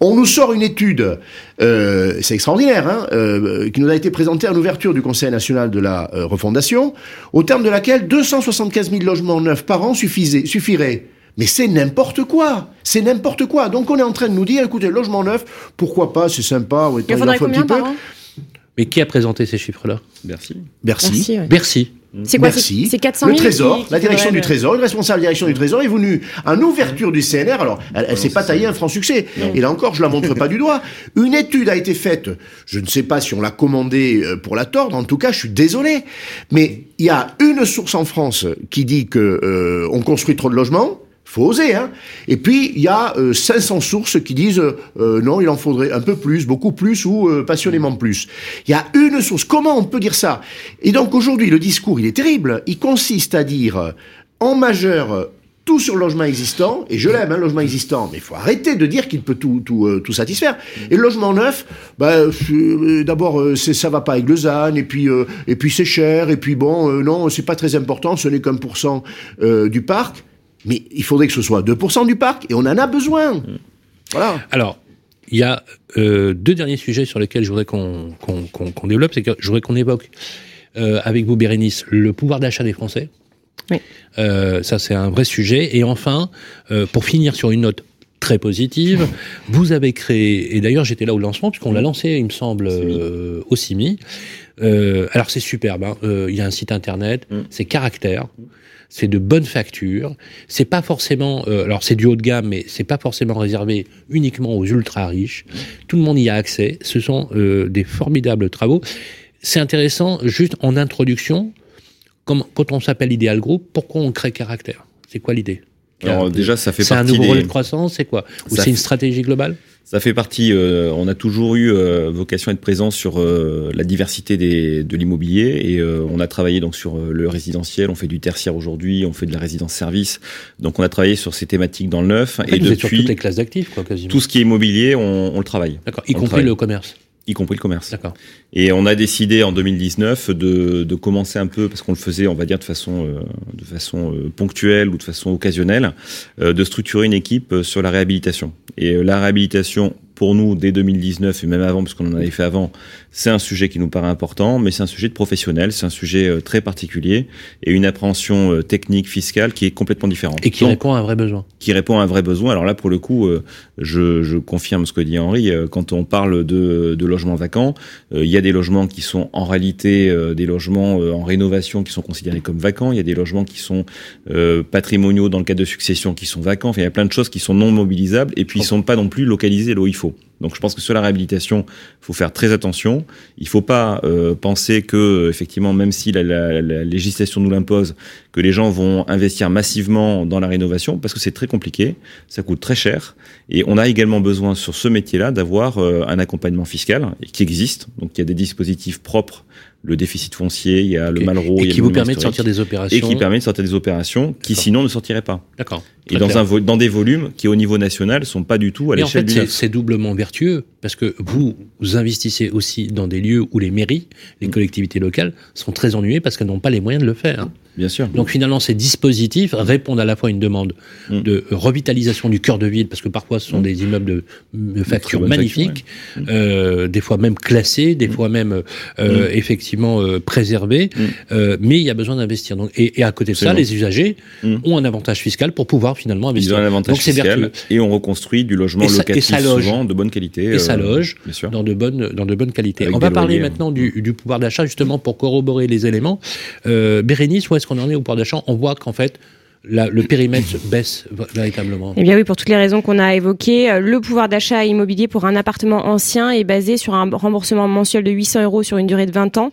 On nous sort une étude, euh, c'est extraordinaire, hein, euh, qui nous a été présentée à l'ouverture du Conseil national de la euh, refondation, au terme de laquelle 275 000 logements neufs par an suffisaient, suffiraient. Mais c'est n'importe quoi, c'est n'importe quoi. Donc on est en train de nous dire, écoutez, logement neuf, pourquoi pas, c'est sympa, ouais, Il en faut un petit peu. Mais qui a présenté ces chiffres-là? Merci. Bercy. Merci, ouais. Bercy. C'est quoi Merci. C'est 400 le 000 Trésor, qui- qui la direction du le- Trésor, le responsable de la direction du Trésor est venu en ouverture du CNR. Alors, elle, elle s'est pas taillée un franc succès. Et là encore, je la montre pas du doigt. Une étude a été faite. Je ne sais pas si on l'a commandée euh, pour la tordre. En tout cas, je suis désolé. Mais il y a une source en France qui dit que euh, on construit trop de logements. Faut oser, hein. Et puis il y a euh, 500 sources qui disent euh, euh, non, il en faudrait un peu plus, beaucoup plus ou euh, passionnément plus. Il y a une source. Comment on peut dire ça? Et donc aujourd'hui, le discours, il est terrible. Il consiste à dire euh, en majeur euh, tout sur le logement existant, et je l'aime, un logement existant, mais il faut arrêter de dire qu'il peut tout, tout, euh, tout satisfaire. Et le logement neuf, bah, euh, d'abord, euh, ça va pas avec le ZAN, et puis, euh, et puis c'est cher, et puis bon, euh, non, c'est pas très important, ce n'est qu'un pour cent euh, du parc. Mais il faudrait que ce soit 2% du parc, et on en a besoin. Voilà. Alors, il y a euh, deux derniers sujets sur lesquels je voudrais qu'on qu'on qu'on- qu'on développe, c'est que je voudrais qu'on évoque euh, avec vous, Bérénice, le pouvoir d'achat des Français. Euh, ça, c'est un vrai sujet. Et enfin, euh, pour finir sur une note très positive, vous avez créé, et d'ailleurs j'étais là au lancement, puisqu'on l'a lancé, il me semble, euh, au CIMI. Euh, alors c'est superbe, hein. Euh, il y a un site internet, c'est caractère. C'est de bonne facture. C'est pas forcément, euh, alors c'est du haut de gamme, mais c'est pas forcément réservé uniquement aux ultra riches. Tout le monde y a accès. Ce sont euh, des formidables travaux. C'est intéressant, juste en introduction, comme, quand on s'appelle Ideal Group, pourquoi on crée caractère? C'est quoi l'idée? Alors déjà, ça fait C'est un partie nouveau des- relais de croissance, c'est quoi? Ou c'est une stratégie globale? Ça fait partie. euh, on a toujours eu euh, vocation à être présent sur euh, la diversité des, de l'immobilier et on a travaillé donc sur le résidentiel. On fait du tertiaire aujourd'hui, on fait de la résidence service. Donc on a travaillé sur ces thématiques dans le neuf En fait, et vous êtes sur depuis toutes les classes d'actifs, quoi, quasiment. tout ce qui est immobilier, on, on le travaille. D'accord, y On compris travaille. le commerce. Y compris le commerce. D'accord. Et on a décidé en 2019 de, de commencer un peu, parce qu'on le faisait, on va dire, de façon, euh, de façon euh, ponctuelle ou de façon occasionnelle, euh, de structurer une équipe sur la réhabilitation. Et la réhabilitation, pour nous, dès 2019 et même avant, parce qu'on en avait fait avant, c'est un sujet qui nous paraît important, mais c'est un sujet de professionnel, c'est un sujet euh, très particulier et une appréhension euh, technique, fiscale qui est complètement différente. Et qui Donc, répond à un vrai besoin. qui répond à un vrai besoin. Alors là, pour le coup, euh, je, je confirme ce que dit Henri. Quand on parle de, de logements vacants, il y a des logements qui sont en réalité des logements en rénovation qui sont considérés comme vacants. Il y a des logements qui sont euh, patrimoniaux dans le cadre de succession qui sont vacants. Enfin, il y a plein de choses qui sont non mobilisables et puis ils sont pas non plus localisés là où il faut. people Donc je pense que sur la réhabilitation, il faut faire très attention. Il faut pas euh, penser que effectivement, même si la, la- la législation nous l'impose, que les gens vont investir massivement dans la rénovation parce que c'est très compliqué, ça coûte très cher et on a également besoin sur ce métier-là d'avoir euh, un accompagnement fiscal qui existe. Donc il y a des dispositifs propres, le déficit foncier, il y a le Malraux, Et il y a qui vous permet de sortir des opérations. et qui permet de sortir des opérations qui sinon ne sortiraient pas. D'accord. Et dans, clair. un dans des volumes qui au niveau national sont pas du tout à Mais en l'échelle fait, du c'est doublement vertueux parce que vous, investissez aussi dans des lieux où les mairies, les collectivités locales sont très ennuyées parce qu'elles n'ont pas les moyens de le faire. Bien sûr. Donc finalement, ces dispositifs répondent à la fois à une demande Mm. de revitalisation du cœur de ville, parce que parfois ce sont des immeubles de, de facture magnifiques, facture, euh, des fois même classés, des fois même euh, Mm. effectivement euh, préservés, mais il y a besoin d'investir. Donc, et, et à côté de ça, les usagers ont un avantage fiscal pour pouvoir finalement Ils investir. ont un avantage Donc c'est fiscal vertueux. et on reconstruit du logement Et ça- et locatif ça loge. souvent de bonne qualité. Et ça loge bien sûr. dans de bonnes dans de bonnes qualités. Avec On va parler loyers, hein. maintenant du, du pouvoir d'achat justement pour corroborer les éléments. Bérénice, est-ce qu'on en est au pouvoir d'achat On voit qu'en fait la- le périmètre baisse véritablement. Eh bien oui, pour toutes les raisons qu'on a évoquées, euh, le pouvoir d'achat immobilier pour un appartement ancien est basé sur un remboursement mensuel de 800 euros sur une durée de 20 ans.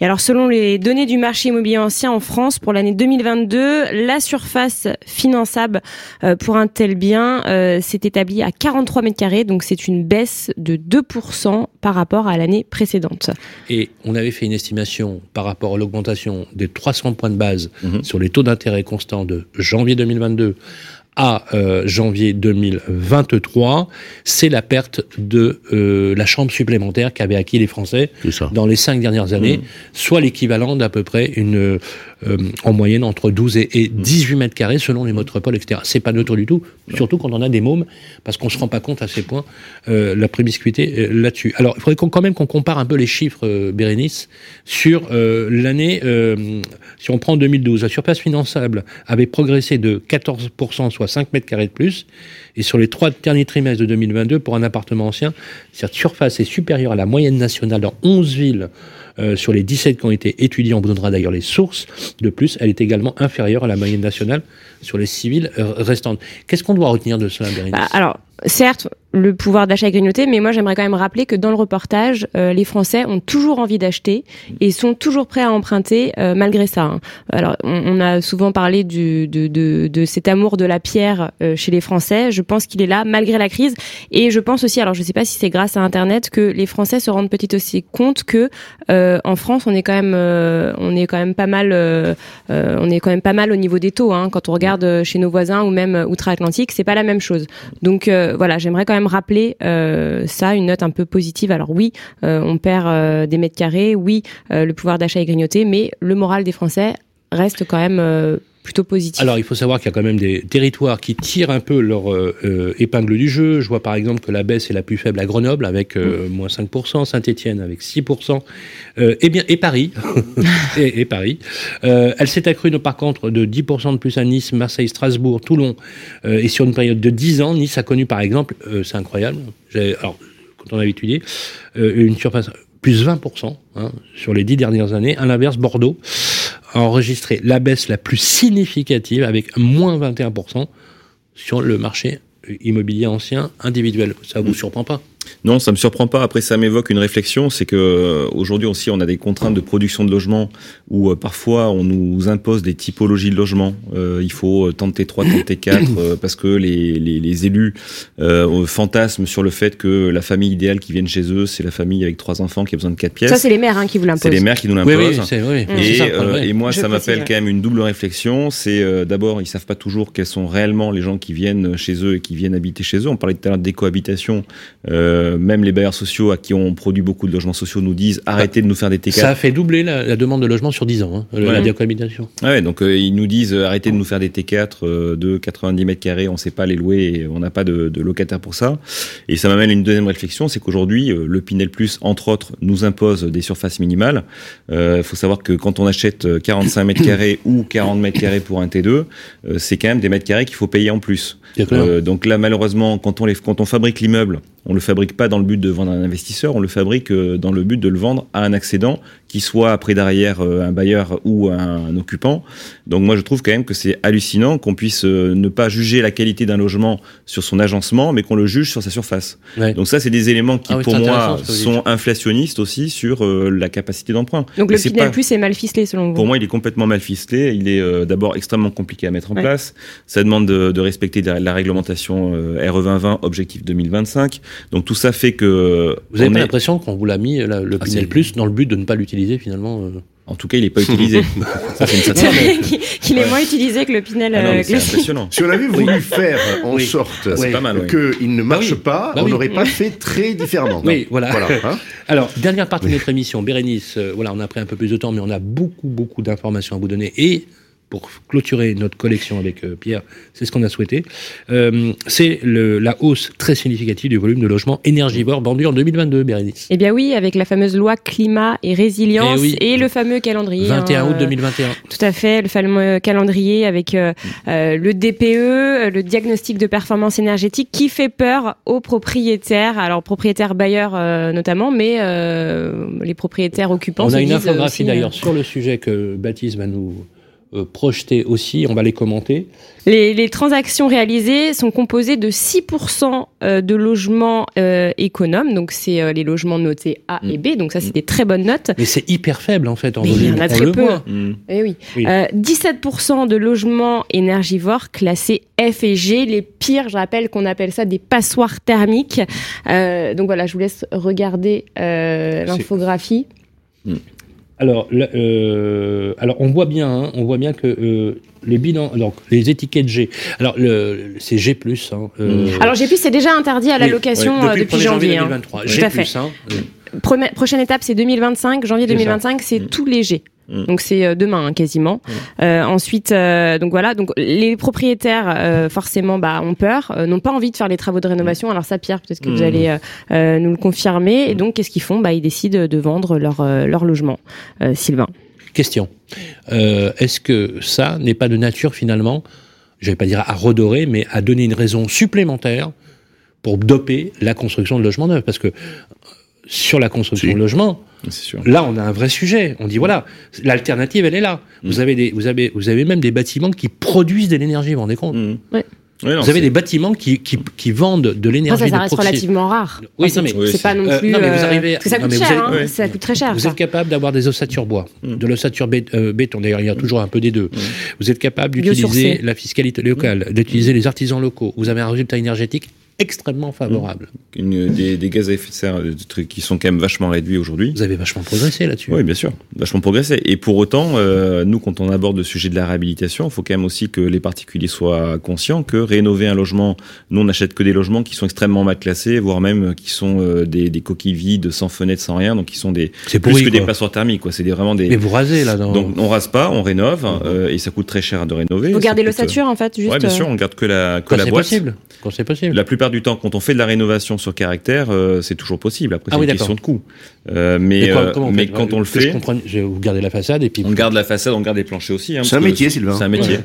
Et alors selon les données du marché immobilier ancien en France pour l'année 2022, la surface finançable euh, pour un tel bien euh, s'est établie à 43 mètres carrés, donc c'est une baisse de 2% par rapport à l'année précédente. Et on avait fait une estimation par rapport à l'augmentation des 300 points de base Mhm. sur les taux d'intérêt constants de janvier 2022 à euh, janvier 2023, c'est la perte de euh, la chambre supplémentaire qu'avaient acquis les Français dans les cinq dernières années, Mmh. soit l'équivalent d'à peu près une, euh, en moyenne entre 12 et, et 18 mètres carrés selon les métropoles, etc. C'est pas neutre du tout, surtout quand on a des mômes, parce qu'on se rend pas compte à ces points euh, la promiscuité euh, là-dessus. Alors, il faudrait quand même qu'on compare un peu les chiffres, euh, Bérénice, sur l'année, euh, si on prend 2012, la surface finançable avait progressé de 14%, soit 5 mètres carrés de plus, et sur les trois derniers trimestres de 2022, pour un appartement ancien, cette surface est supérieure à la moyenne nationale dans 11 villes euh, sur les 17 qui ont été étudiées, on vous donnera d'ailleurs les sources. De plus, elle est également inférieure à la moyenne nationale sur les 6 villes euh, restantes. Qu'est-ce qu'on doit retenir de cela, Bérénice? Bah, alors, certes, le pouvoir d'achat grignoté, mais moi j'aimerais quand même rappeler que dans le reportage, euh, les Français ont toujours envie d'acheter et sont toujours prêts à emprunter euh, malgré ça. hein. Alors, on, on a souvent parlé du, de, de, de cet amour de la pierre euh, chez les Français. Je pense qu'il est là malgré la crise. Et je pense aussi, alors je sais pas si c'est grâce à Internet, que les Français se rendent petit aussi compte que euh, en France, on est quand même, euh, on est quand même pas mal, euh, on est quand même pas mal au niveau des taux. Hein, quand on regarde chez nos voisins ou même outre-Atlantique, c'est pas la même chose. Donc voilà, j'aimerais quand même rappeler euh, ça, une note un peu positive. Alors oui, euh, on perd euh, des mètres carrés, oui, le pouvoir d'achat est grignoté, mais le moral des Français reste quand même plutôt positif. Alors, il faut savoir qu'il y a quand même des territoires qui tirent un peu leur euh, euh, épingle du jeu. Je vois par exemple que la baisse est la plus faible à Grenoble avec euh, moins 5%, Saint-Étienne avec 6%, euh, et bien et Paris, et, et Paris. Euh, elle s'est accrue par contre de 10% de plus à Nice, Marseille, Strasbourg, Toulon, euh, et sur une période de 10 ans, Nice a connu par exemple, euh, c'est incroyable. Alors, quand on avait étudié, euh, une surface plus 20% hein, sur les 10 dernières années. À l'inverse, Bordeaux a enregistré la baisse la plus significative avec moins 21% sur le marché immobilier ancien individuel. Ça vous surprend pas? Non, ça me surprend pas. Après, ça m'évoque une réflexion, c'est que euh, aujourd'hui aussi, on a des contraintes de production de logements où euh, parfois on nous impose des typologies de logements. Euh, il faut euh, T3, tant de T4, euh, parce que les, les, les élus euh, fantasment sur le fait que la famille idéale qui viennent chez eux, c'est la famille avec trois enfants qui a besoin de quatre pièces. Ça, c'est les maires hein, qui vous l'imposent. C'est les maires qui nous l'imposent. oui, oui. Et, ça euh, et moi, Je ça m'appelle quand même une double réflexion. C'est euh, d'abord, ils savent pas toujours quels sont réellement les gens qui viennent chez eux et qui viennent habiter chez eux. On parlait tout à l'heure d'écohabitation. Euh, même les bailleurs sociaux à qui on produit beaucoup de logements sociaux nous disent arrêtez de nous faire des T4. Ça a fait doubler la, la demande de logement sur 10 ans, hein, Ouais. la décohabitation. Ouais, donc euh, ils nous disent euh, arrêtez de nous faire des T4 euh, de 90 mètres carrés, on sait pas les louer, et on n'a pas de, de locataires pour ça. Et ça m'amène à une deuxième réflexion, c'est qu'aujourd'hui euh, le Pinel Plus, entre autres, nous impose des surfaces minimales. Il faut savoir que quand on achète euh, 45 mètres carrés ou 40 mètres carrés pour un T2, euh, c'est quand même des mètres carrés qu'il faut payer en plus. Euh, donc là, malheureusement, quand on, les, quand on fabrique l'immeuble, on le fabrique pas dans le but de vendre à un investisseur, on le fabrique euh, dans le but de le vendre à un accédant, qui soit après derrière euh, un bailleur ou un, occupant. Donc moi, je trouve quand même que c'est hallucinant qu'on puisse euh, ne pas juger la qualité d'un logement sur son agencement, mais qu'on le juge sur sa surface. Ouais. Donc ça, c'est des éléments qui, Ah oui, pour moi, sont inflationnistes aussi sur euh, la capacité d'emprunt. Donc Et le Pinel pas- Plus est mal ficelé selon vous? Pour moi, il est complètement mal ficelé. Il est euh, d'abord extrêmement compliqué à mettre en Ouais. place. Ça demande de, de respecter la, la réglementation euh, RE 2020, objectif 2025. Donc tout ça fait que Vous avez pas est- l'impression qu'on vous l'a mis, là, le Ah, Pinel Plus, dans le but de ne pas l'utiliser finalement euh en tout cas, il n'est pas utilisé. ça, c'est vrai qu'il- est moins utilisé que le Pinel Ah non, euh, classique. impressionnant. Si on avait voulu faire en Oui. sorte mal, oui. qu'il ne marche oui. pas, Bah on oui. n'aurait pas fait très différemment. Oui, voilà. hein. Alors, dernière partie de notre émission, Bérénice, euh, voilà, on a pris un peu plus de temps, mais on a beaucoup, beaucoup d'informations à vous donner. Et pour clôturer notre collection avec euh, Pierre, c'est ce qu'on a souhaité, euh, c'est la hausse très significative du volume de logements énergivores vendus en 2022, Bérénice. Eh bien oui, avec la fameuse loi climat et résilience Eh oui. et le fameux calendrier. 21 hein, août euh, 2021. Tout à fait, le fameux calendrier avec euh, euh, le DPE, euh, le diagnostic de performance énergétique, qui fait peur aux propriétaires, alors propriétaires bailleurs euh, notamment, mais euh, les propriétaires occupants. On a une infographie d'ailleurs euh, sur le sujet que Baptiste va nous euh, projeter aussi, on va les commenter. Les, les transactions réalisées sont composées de 6% euh, de logements euh, économes, donc c'est euh, les logements notés A et B, donc ça c'est des très bonnes notes. Mais c'est hyper faible en fait en Mais il y volume. en a très peu. voit. Mm. Eh oui. Oui. Euh, 17% de logements énergivores classés F et G. Les pires, je rappelle qu'on appelle ça des passoires thermiques. Euh, donc voilà, je vous laisse regarder euh, l'infographie. Alors, le- euh, alors on voit bien, hein, on voit bien que euh, les bilans, donc les étiquettes G. Alors le, c'est G hein, euh, Alors j'ai plus, c'est déjà interdit à la oui, location ouais, depuis, 1er janvier. hein. 2023. Tout G+, à fait. hein, prochaine étape, c'est 2025. Janvier C'est ça. 2025, c'est tous les G. Mm. Donc c'est euh, demain hein, quasiment. Euh, ensuite, euh, donc voilà, donc les propriétaires euh, forcément bah, ont peur, euh, n'ont pas envie de faire les travaux de rénovation. Alors ça, Pierre, peut-être que vous Mm. allez euh, euh, nous le confirmer. Et donc qu'est-ce qu'ils font? Bah ils décident de vendre leur euh, leur logement. Euh, Sylvain. Question. Euh, Est-ce que ça n'est pas de nature finalement, je vais pas dire à redorer, mais à donner une raison supplémentaire pour doper la construction de logements neufs? Parce que sur la construction de logements, là on a un vrai sujet. On dit voilà, l'alternative elle est là. Mm. Vous avez des, vous avez, vous avez même des bâtiments qui produisent de l'énergie. Vous vous rendez compte Ouais. Non, Vous avez des bâtiments qui, qui, qui vendent de l'énergie ça, reste relativement rare. Oui, Enfin, non, mais- c'est c'est pas non Euh, plus. non, mais vous euh, arrivez- parce que ça non, coûte cher. hein, ouais. Ça coûte très cher. Vous ça. êtes capable d'avoir des ossatures bois, de l'ossature bé- euh, béton. D'ailleurs, il y a toujours un peu des deux. Vous êtes capable d'utiliser la fiscalité locale, d'utiliser les artisans locaux. Vous avez un résultat énergétique extrêmement favorable. Une, des, des gaz à effet de serre des trucs qui sont quand même vachement réduits aujourd'hui. Vous avez vachement progressé là-dessus. Oui, bien sûr, vachement progressé. Et pour autant, euh, nous, quand on aborde le sujet de la réhabilitation, il faut quand même aussi que les particuliers soient conscients que rénover un logement, nous, on n'achète que des logements qui sont extrêmement mal classés, voire même qui sont euh, des, des coquilles vides, sans fenêtre, sans rien, donc qui sont des C'est plus pourri, que des passoires thermiques, quoi. C'est des, vraiment des. Mais vous rasez là. Dans... Donc on rase pas, on rénove, euh, et ça coûte très cher de rénover. Vous gardez coûte, l'ossature en fait, juste. Ouais, bien euh, sûr, on garde que la, que Quand la c'est boîte. possible. Quand c'est possible. La plupart du temps, quand on fait de la rénovation sur caractère, euh, c'est toujours possible. Après, Ah c'est oui, une question de coût. Euh, mais quoi- euh, comment mais quand on le je fait, je- vous gardez la façade et puis. on garde la façade, on garde les planchers aussi. hein, C'est un métier, Sylvain. C'est un métier.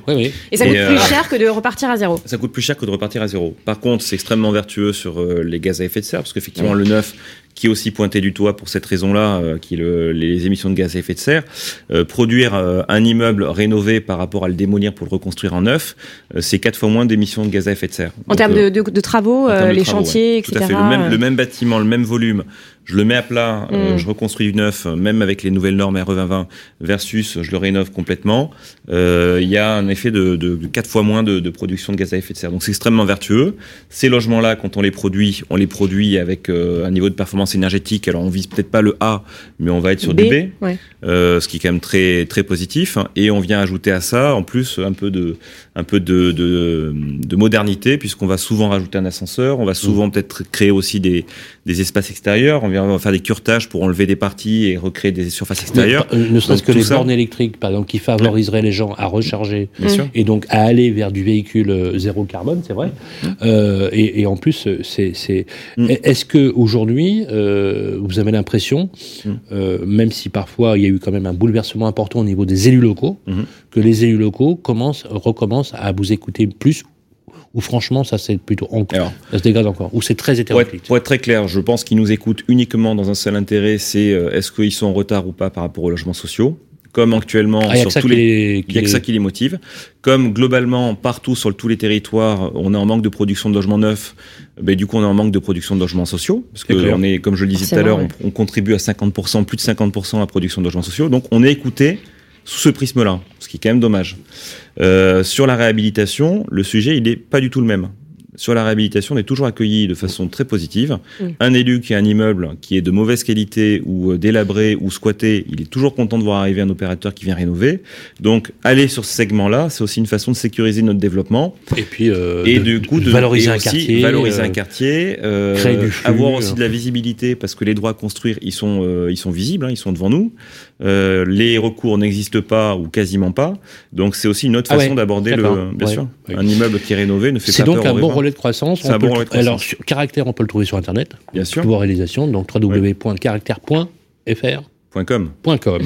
Et ça coûte Et, plus euh, cher que de repartir à zéro. Ça coûte plus cher que de repartir à zéro. Par contre, c'est extrêmement vertueux sur euh, les gaz à effet de serre, parce qu'effectivement, le neuf, qui est aussi pointé du doigt pour cette raison-là, euh, qui est le- les émissions de gaz à effet de serre, euh, produire euh, un immeuble rénové par rapport à le démolir pour le reconstruire en neuf, euh, c'est quatre fois moins d'émissions de gaz à effet de serre. En Donc, termes euh, de, de- de travaux, euh, de les travaux, chantiers, ouais. etc. Tout à fait. Le même, le même bâtiment, le même volume. Je le mets à plat, euh, Mm. je reconstruis du neuf, euh, même avec les nouvelles normes RE 2020 versus je le rénove complètement. Euh, Il y a un effet de, de, de quatre fois moins de, de production de gaz à effet de serre. Donc c'est extrêmement vertueux. Ces logements-là, quand on les produit, on les produit avec euh, un niveau de performance énergétique. Alors on vise peut-être pas le A, mais on va être sur B, du B ouais. euh, ce qui est quand même très très positif. Et on vient ajouter à ça, en plus, un peu de un peu de de, de modernité, puisqu'on va souvent rajouter un ascenseur, on va souvent peut-être créer aussi des des espaces extérieurs. On vient on va faire des curetages pour enlever des parties et recréer des surfaces extérieures. Mais, ne serait-ce que les ça- bornes électriques, par exemple, qui favoriseraient les gens à recharger Bien et donc à aller vers du véhicule euh, zéro carbone, c'est vrai. Euh, et, et en plus, euh, c'est, c'est... Mm. est-ce que aujourd'hui, euh, vous avez l'impression, Mm. euh, même si parfois il y a eu quand même un bouleversement important au niveau des élus locaux, Mhm. que les élus locaux commencent, recommencent à vous écouter plus, ou franchement, ça c'est plutôt encore, Alors, ça se dégrade encore, ou c'est très Pour être, hétéroclite. pour être très clair, je pense qu'ils nous écoutent uniquement dans un seul intérêt, c'est euh, est-ce qu'ils sont en retard ou pas par rapport aux logements sociaux? Comme actuellement, Ah, il y a sur que ça tous qui les, il y a que ça qui les motive. Comme globalement, partout sur le- tous les territoires, on est en manque de production de logements neufs, ben, du coup, on est en manque de production de logements sociaux. Parce que clair. on est, comme je le disais tout à l'heure, on, on contribue à 50%, plus de 50% à la production de logements sociaux. Donc, on est écouté sous ce prisme-là, ce qui est quand même dommage. Euh, sur la réhabilitation, le sujet, il n'est pas du tout le même. Sur la réhabilitation, on est toujours accueilli de façon très positive. Un élu qui a un immeuble qui est de mauvaise qualité ou euh, délabré ou squatté, il est toujours content de voir arriver un opérateur qui vient rénover. Donc, aller sur ce segment-là, c'est aussi une façon de sécuriser notre développement Et puis, euh, et de- du coup de valoriser et un aussi quartier, valoriser euh, un quartier, euh, créer du flux, avoir aussi euh. de la visibilité parce que les droits à construire ils sont euh, ils sont visibles, hein, ils sont devant nous. Euh, les recours n'existent pas ou quasiment pas, donc c'est aussi une autre Ah façon ouais, d'aborder le bien ouais, sûr un immeuble qui est rénové ne fait C'est pas donc peur un bon. Relais de croissance. C'est On un peut bon le- relais de croissance. Alors, sur Caractère, on peut le trouver sur Internet. Bien sûr. Réalisations, donc www.caractère.fr. Point .com. .com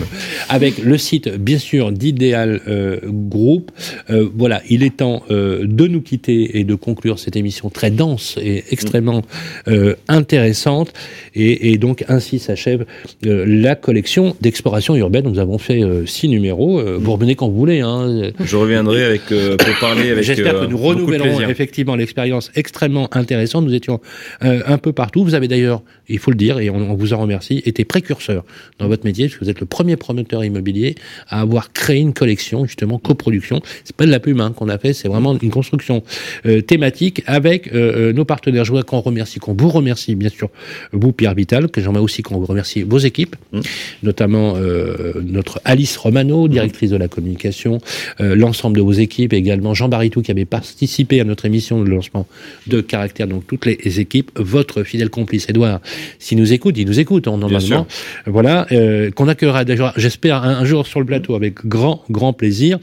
avec le site bien sûr d'Idéal euh, Group. Euh, voilà, il est temps euh, de nous quitter et de conclure cette émission très dense et extrêmement intéressante. Et, et donc ainsi s'achève la collection d'exploration urbaine. Nous avons fait six numéros. Vous revenez quand vous voulez. Hein. Je reviendrai avec pour parler avec J'espère que nous renouvellerons effectivement l'expérience extrêmement intéressante. Nous étions un peu partout. Vous avez d'ailleurs, il faut le dire, et on, on vous en remercie, été précurseur dans votre votre métier, parce que vous êtes le premier promoteur immobilier à avoir créé une collection, justement, coproduction. C'est pas de la pub hein, qu'on a fait, c'est vraiment une construction euh, thématique avec euh, euh, nos partenaires. Je voudrais qu'on remercie, qu'on vous remercie, bien sûr, vous, Pierre Vital, que j'aimerais aussi qu'on vous remercie vos équipes, notamment euh, notre Alice Romano, directrice de la communication, euh, l'ensemble de vos équipes, également Jean Baritou qui avait participé à notre émission de lancement de Caractère, donc toutes les équipes, votre fidèle complice Edouard, s'il nous écoute, il nous écoute hein, normalement, voilà, euh, qu'on accueillera déjà, j'espère, un, un jour sur le plateau avec grand, grand plaisir.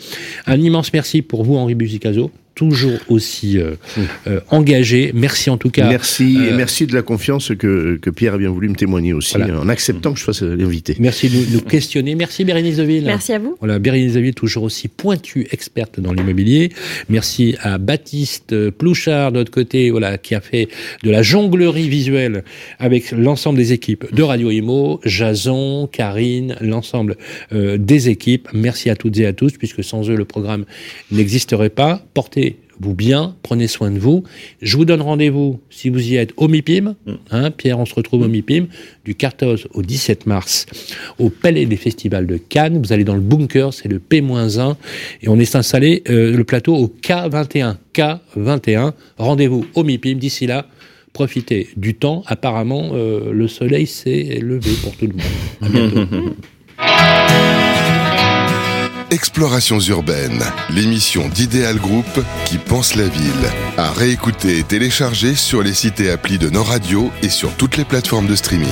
Un immense merci pour vous, Henri Buzicazo toujours aussi euh, euh, engagé. Merci en tout cas. Merci et Euh, merci de la confiance que, que Pierre a bien voulu me témoigner aussi Voilà. en acceptant que je sois l'invité. Merci de nous, nous questionner. Merci Bérénice Deville. Merci à vous. Voilà, Bérénice Deville, toujours aussi pointue, experte dans l'immobilier. Merci à Baptiste euh, Plouchard, de notre côté, voilà, qui a fait de la jonglerie visuelle avec l'ensemble des équipes de Radio Imo, Jason, Karine, l'ensemble euh, des équipes. Merci à toutes et à tous, puisque sans eux, le programme n'existerait pas. Portez vous bien, prenez soin de vous. Je vous donne rendez-vous, si vous y êtes, au MIPIM. Hein, Pierre, on se retrouve au MIPIM, du 14 au 17 mars, au Palais des Festivals de Cannes. Vous allez dans le bunker, c'est le P-1, et on est installé, euh, le plateau, au K21. K21. Rendez-vous au MIPIM. D'ici là, profitez du temps. Apparemment, euh, le soleil s'est levé pour tout le monde. À bientôt. Explorations urbaines, l'émission d'Idéal Group qui pense la ville. À réécouter et télécharger sur les sites et applis de nos radios et sur toutes les plateformes de streaming.